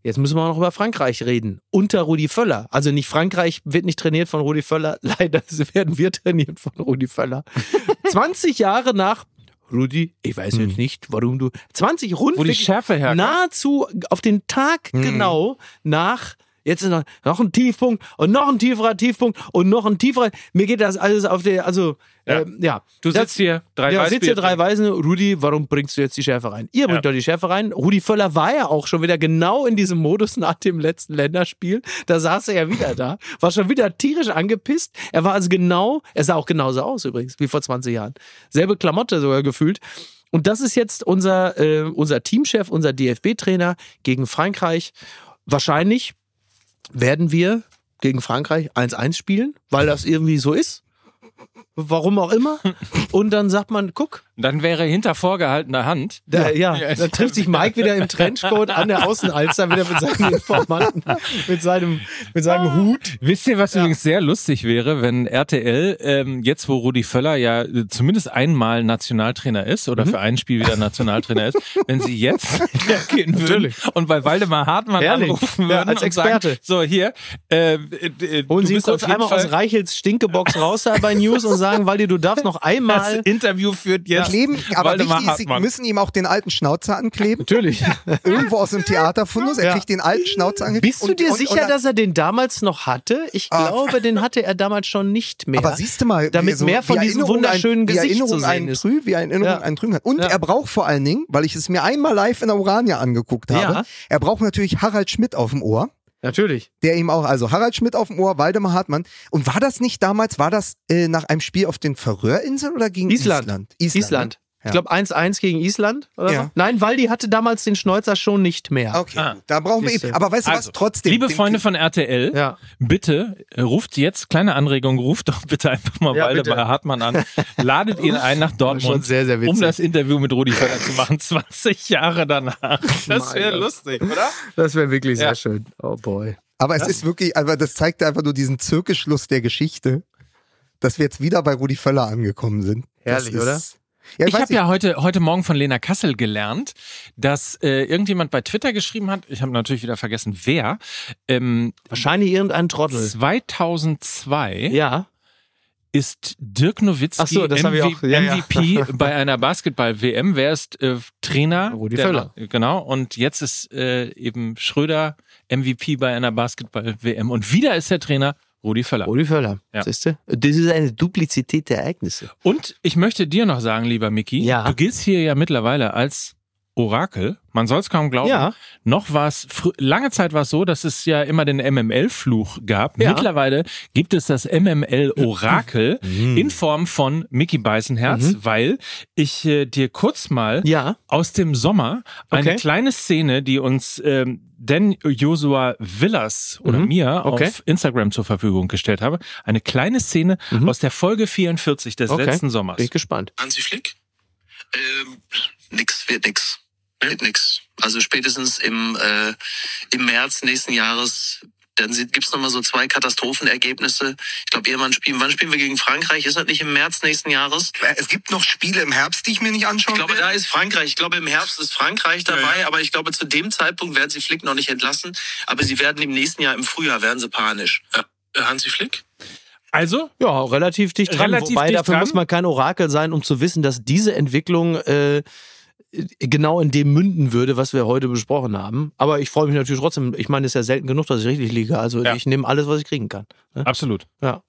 Jetzt müssen wir auch noch über Frankreich reden. Unter Rudi Völler. Also nicht Frankreich wird nicht trainiert von Rudi Völler. Leider werden wir trainiert von Rudi Völler. 20 Jahre nach Rudi, ich weiß jetzt nicht, warum du 20 rund Wo die Schärfe herkommt. nahezu auf den Tag Mhm. genau nach jetzt ist noch, noch ein Tiefpunkt und noch ein tieferer Tiefpunkt und noch ein tieferer. Mir geht das alles auf der, also Ja. ja, ähm, ja. Du Das- sitzt hier, drei ja, sitzt hier drei. Weisen. Rudi, warum bringst du jetzt die Schärfe rein? Ihr bringt doch die Schärfe rein. Rudi Völler war ja auch schon wieder genau in diesem Modus nach dem letzten Länderspiel. Da saß er ja wieder da, war schon wieder tierisch angepisst. Er war also genau, er sah auch genauso aus übrigens, wie vor 20 Jahren. Selbe Klamotte sogar gefühlt. Und das ist jetzt unser, äh, unser Teamchef, unser DFB-Trainer gegen Frankreich. Wahrscheinlich werden wir gegen Frankreich 1-1 spielen, weil das irgendwie so ist. Warum auch immer. Und dann sagt man, guck, Dann wäre hinter vorgehaltener Hand. da, ja, dann trifft sich Mike wieder im Trenchcoat an der Außenalster wieder mit seinem Informanten, mit seinem, mit seinem Hut. Wisst ihr, was übrigens sehr lustig wäre, wenn RTL, ähm, jetzt wo Rudi Völler ja äh, zumindest einmal Nationaltrainer ist oder für ein Spiel wieder Nationaltrainer ist, wenn sie jetzt hergehen würden und bei Waldemar Hartmann Ehrlich. anrufen Ja, würden als und sagen, Experte. so hier, äh, äh, Holen Sie kurz einmal aus Fall- Reichels Stinkebox raus da bei News und sagen, Waldi, du darfst noch das einmal. Interview führt jetzt Kleben, aber Waldemar wichtig ist, sie müssen ihm auch den alten Schnauzer ankleben. Natürlich. Irgendwo aus dem Theaterfundus. Er Ja. kriegt den alten Schnauzer angeklebt. Bist du dir sicher, dass er den damals noch hatte? Ich Ah. glaube, den hatte er damals schon nicht mehr. Aber siehst du mal, Damit wie so- mehr von wie diesem Erinnerung wunderschönen ein, wie Gesicht Erinnerung zu sehen einen ist. Trü, wie Erinnerung Ja. einen Trüben hat. Und Ja. er braucht vor allen Dingen, weil ich es mir einmal live in der Urania angeguckt habe, Ja. er braucht natürlich Harald Schmidt auf dem Ohr. Natürlich. Der ihm auch, also Harald Schmidt auf dem Ohr, Waldemar Hartmann. Und war das nicht damals, war das äh, nach einem Spiel auf den Färöerinseln oder gegen Island. Island? Island. ne? Ich glaube 1-1 gegen Island oder Ja. so. Nein, Waldi hatte damals den Schnäuzer schon nicht mehr. Okay, Ah. da brauchen wir eben. Aber weißt du Also, was, trotzdem. Liebe Freunde von RTL, Ja. bitte äh, ruft jetzt, kleine Anregung, ruft doch bitte einfach mal Ja, Waldemar. Hartmann an. Ladet ihn ein nach Schon Dortmund, sehr, sehr um das Interview mit Rudi Völler zu machen, 20 Jahre danach. Das wäre lustig, oder? Das wäre wirklich Ja. sehr schön. Oh boy. Aber es ist wirklich, aber das zeigt einfach nur diesen Zirkelschluss der Geschichte, dass wir jetzt wieder bei Rudi Völler angekommen sind. Herrlich, das oder? Ja, ich, habe ja heute, heute Morgen von Lena Kassel gelernt, dass äh, irgendjemand bei Twitter geschrieben hat, ich habe natürlich wieder vergessen, wer, ähm, Wahrscheinlich irgendein Trottel. 2002 Ja. ist Dirk Nowitzki so, ich auch. Ja, ja. MVP bei einer Basketball-WM. Wer ist äh, Trainer? Rudi Der- Völler. Genau, und jetzt ist äh, eben Schröder MVP bei einer Basketball-WM. Und wieder ist der Trainer Rudi Völler. Rudi Völler. Ja. Siehst du? Das ist eine Duplizität der Ereignisse. Und ich möchte dir noch sagen, lieber Miki, Ja. du giltst hier ja mittlerweile als Orakel. Man soll es kaum glauben. Ja. Noch war es, lange Zeit war es so, dass es ja immer den MML-Fluch gab. Ja. Mittlerweile gibt es das MML-Orakel Mhm. in Form von Mickey Beißenherz, weil ich äh, dir kurz mal Ja. aus dem Sommer eine Okay. kleine Szene, die uns ähm, Dan Joshua Villas oder Mhm. mir Okay. auf Instagram zur Verfügung gestellt habe. Eine kleine Szene aus der Folge 44 des Mhm. Okay. letzten Sommers. Bin ich gespannt. Hansi Flick? Ähm, nix, wird nix. Wird nix. Also spätestens im, äh, im März nächsten Jahres, dann si- gibt's noch mal so zwei Katastrophenergebnisse. Ich glaube, irgendwann spielen, wann spielen wir gegen Frankreich? Ist das nicht im März nächsten Jahres? Es gibt noch Spiele im Herbst, die ich mir nicht anschauen Ich glaube, da ist Frankreich. Ich glaube, im Herbst ist Frankreich dabei, aber ich glaube, zu dem Zeitpunkt werden sie Flick noch nicht entlassen. Aber sie werden im nächsten Jahr, im Frühjahr, werden sie panisch. Ja. Äh, Hansi Flick? Also, Ja, relativ dicht dran. Relativ Wobei dicht dafür dran. muss man kein Orakel sein, um zu wissen, dass diese Entwicklung äh, genau in dem münden würde, was wir heute besprochen haben. Aber ich freue mich natürlich trotzdem. Ich meine, es ist ja selten genug, dass ich richtig liege. Also Ja. ich nehme alles, was ich kriegen kann. Ne? absolut. Ja.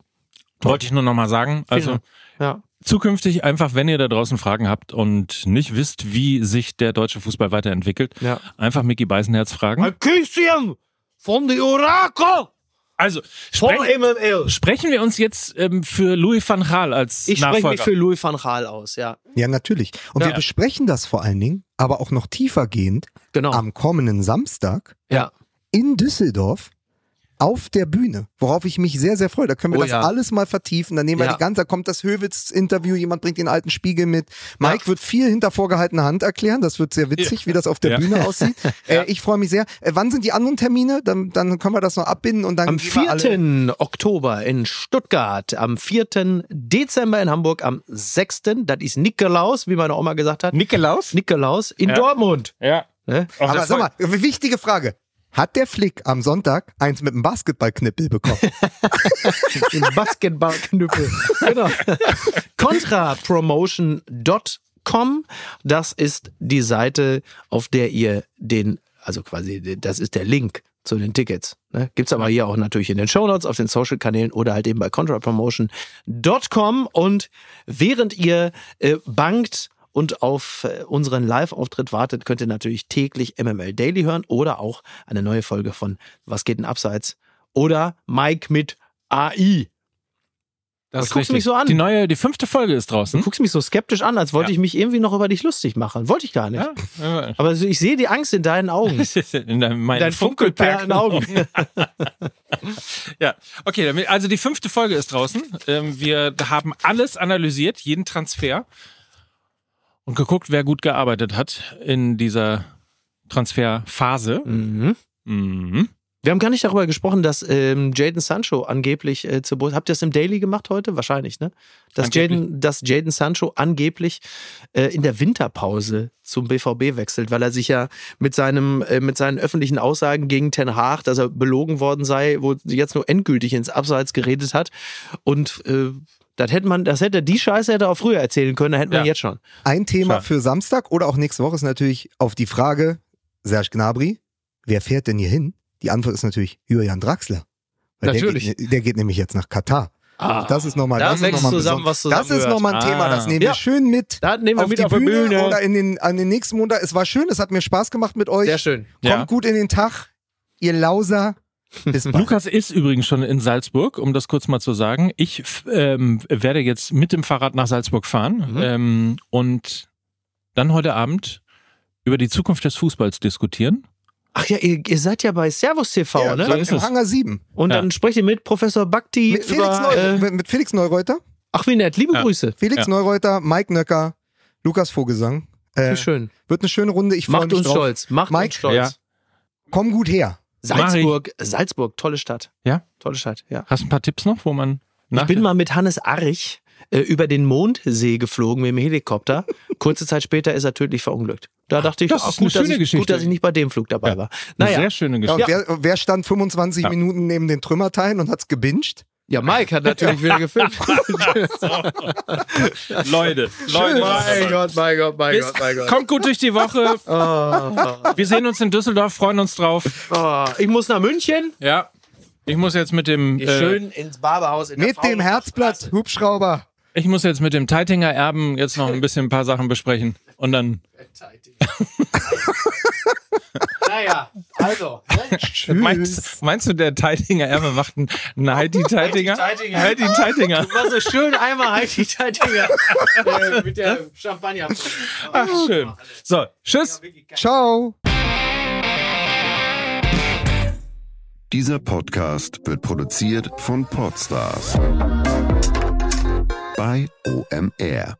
Wollte ich nur noch mal sagen. Also. Ja. zukünftig einfach, wenn ihr da draußen Fragen habt und nicht wisst, wie sich der deutsche Fußball weiterentwickelt, Ja. einfach Mickey Beißenherz fragen. Ein Küsschen von die Orakel! Also, sprech, MML. sprechen wir uns jetzt ähm, für Louis van Gaal als Ich spreche mich für Louis van Gaal aus, ja. Ja, natürlich. Und Ja. wir besprechen das vor allen Dingen, aber auch noch tiefergehend Genau. am kommenden Samstag ja. in Düsseldorf auf der Bühne, worauf ich mich sehr, sehr freue. Da können wir Oh das ja. alles mal vertiefen. Dann nehmen wir Ja. die ganze, da kommt das Höwitz-Interview, jemand bringt den alten Spiegel mit. Mike wird viel hinter vorgehaltener Hand erklären. Das wird sehr witzig, wie das auf der Ja. Bühne aussieht. äh, ich freue mich sehr. Äh, wann sind die anderen Termine? Dann, dann können wir das noch abbinden und dann Am gehen wir alle- 4. Oktober in Stuttgart, am 4. Dezember in Hamburg, am 6. das ist Nikolaus, wie meine Oma gesagt hat. Nikolaus? Nikolaus in Ja. Dortmund. Ja. Ne? Aber sag mal, wichtige Frage. Hat der Flick am Sonntag eins mit einem Basketballknippel bekommen? Basketballknüppel. genau. Contrapromotion.com, das ist die Seite, auf der ihr den, also quasi, das ist der Link zu den Tickets. Ne? Gibt's aber hier auch natürlich in den Shownotes, auf den Social-Kanälen oder halt eben bei contrapromotion.com. Und während ihr äh, bangt und auf äh, unseren Live-Auftritt wartet, könnt ihr natürlich täglich MML Daily hören oder auch eine neue Folge von Was geht denn abseits? Oder Mike mit AI. Das Was guckst du mich so an? Die neue, die fünfte Folge ist Du draußen. guckst mich so skeptisch an, als wollte Ja. ich mich irgendwie noch über dich lustig machen. Wollte ich gar nicht. Ja, Aber ich sehe die Angst in deinen Augen. in deinem, meinen Dein funkelperlen Augen. ja, okay, also die fünfte Folge ist draußen. Ähm, wir haben alles analysiert, jeden Transfer und geguckt, wer gut gearbeitet hat in dieser Transferphase. Mhm. Mhm. Wir haben gar nicht darüber gesprochen, dass ähm, Jaden Sancho angeblich äh, zu Bo Habt ihr das im Daily gemacht heute? Wahrscheinlich, ne? Dass. Jaden, dass Jaden Sancho angeblich äh, in der Winterpause zum BVB wechselt, weil er sich ja mit seinem äh, mit seinen öffentlichen Aussagen gegen Ten Hag, dass er belogen worden sei, wo jetzt nur endgültig ins Abseits geredet hat und äh, das hätte man, das hätte die Scheiße hätte er auch früher erzählen können, da hätten wir Ja. jetzt schon. Ein Thema Schade. für Samstag oder auch nächste Woche ist natürlich auf die Frage, Serge Gnabry, wer fährt denn hier hin? Die Antwort ist natürlich Julian Draxler. Weil Natürlich. Der geht, der geht nämlich jetzt nach Katar. Ah, das ist nochmal da das ist wächst noch mal zusammen, was Das ist nochmal ein Thema, das nehmen Ja. wir schön mit. da nehmen wir auf mit die auf die Bühne, Bühne. oder in den, an den nächsten Montag. Es war schön, es hat mir Spaß gemacht mit euch. Sehr schön. Kommt Ja. gut in den Tag, ihr Lauser. Bis bald. Lukas ist übrigens schon in Salzburg, um das kurz mal zu sagen. Ich ähm, werde jetzt mit dem Fahrrad nach Salzburg fahren Mhm. ähm, und dann heute Abend über die Zukunft des Fußballs diskutieren. Ach ja, ihr, ihr seid ja bei Servus TV, ja, ne? so ist im es. Hangar 7. Und Ja. dann sprecht ihr mit Professor Bakti Mit Felix, über. Neu Äh, mit- Felix Neureuter. ach, wie nett. Liebe Ja. Grüße. Felix Ja. Neureuter, Mike Nöcker, Lukas Vogelsang. Äh, Wie schön. wird eine schöne Runde. Ich freue Macht mich uns drauf. stolz. Macht Mike? uns stolz. Ja. Komm gut her. Salzburg, Salzburg, tolle Stadt. Ja? Tolle Stadt, ja. Hast du ein paar Tipps noch, wo man Ich bin mal mit Hannes Arich äh, über den Mondsee geflogen mit dem Helikopter. Kurze Zeit später ist er tödlich verunglückt. Da dachte ich, das ach, ist eine gut, dass schöne ich, Geschichte. gut, dass ich nicht bei dem Flug dabei Ja. war. Eine Naja, sehr schöne Ja, Geschichte. und wer, wer stand 25 Ja. Minuten neben den Trümmerteilen und hat's gebinged? Ja, Mike hat natürlich wieder gefilmt. Leute, Leute. mein Gott, mein Gott, mein Gott, mein Gott. Kommt gut durch die Woche. Wir sehen uns in Düsseldorf, freuen uns drauf. Oh, ich muss nach München. Ja. Ich muss jetzt mit dem äh, Schön ins Barberhaus in der Mit dem Herzblatt, Hubschrauber. ich muss jetzt mit dem Teitinger Erben jetzt noch ein bisschen ein paar Sachen besprechen und dann Naja, also. Ne? meinst, meinst du der Teitinger Erbe macht einen, einen Heidi Teitinger? Heidi Teitinger. Du warst so schön einmal die Teitinger äh, mit der Champagner. Ach schön. So, tschüss. Ciao. Dieser Podcast wird produziert von Podstars bei OMR.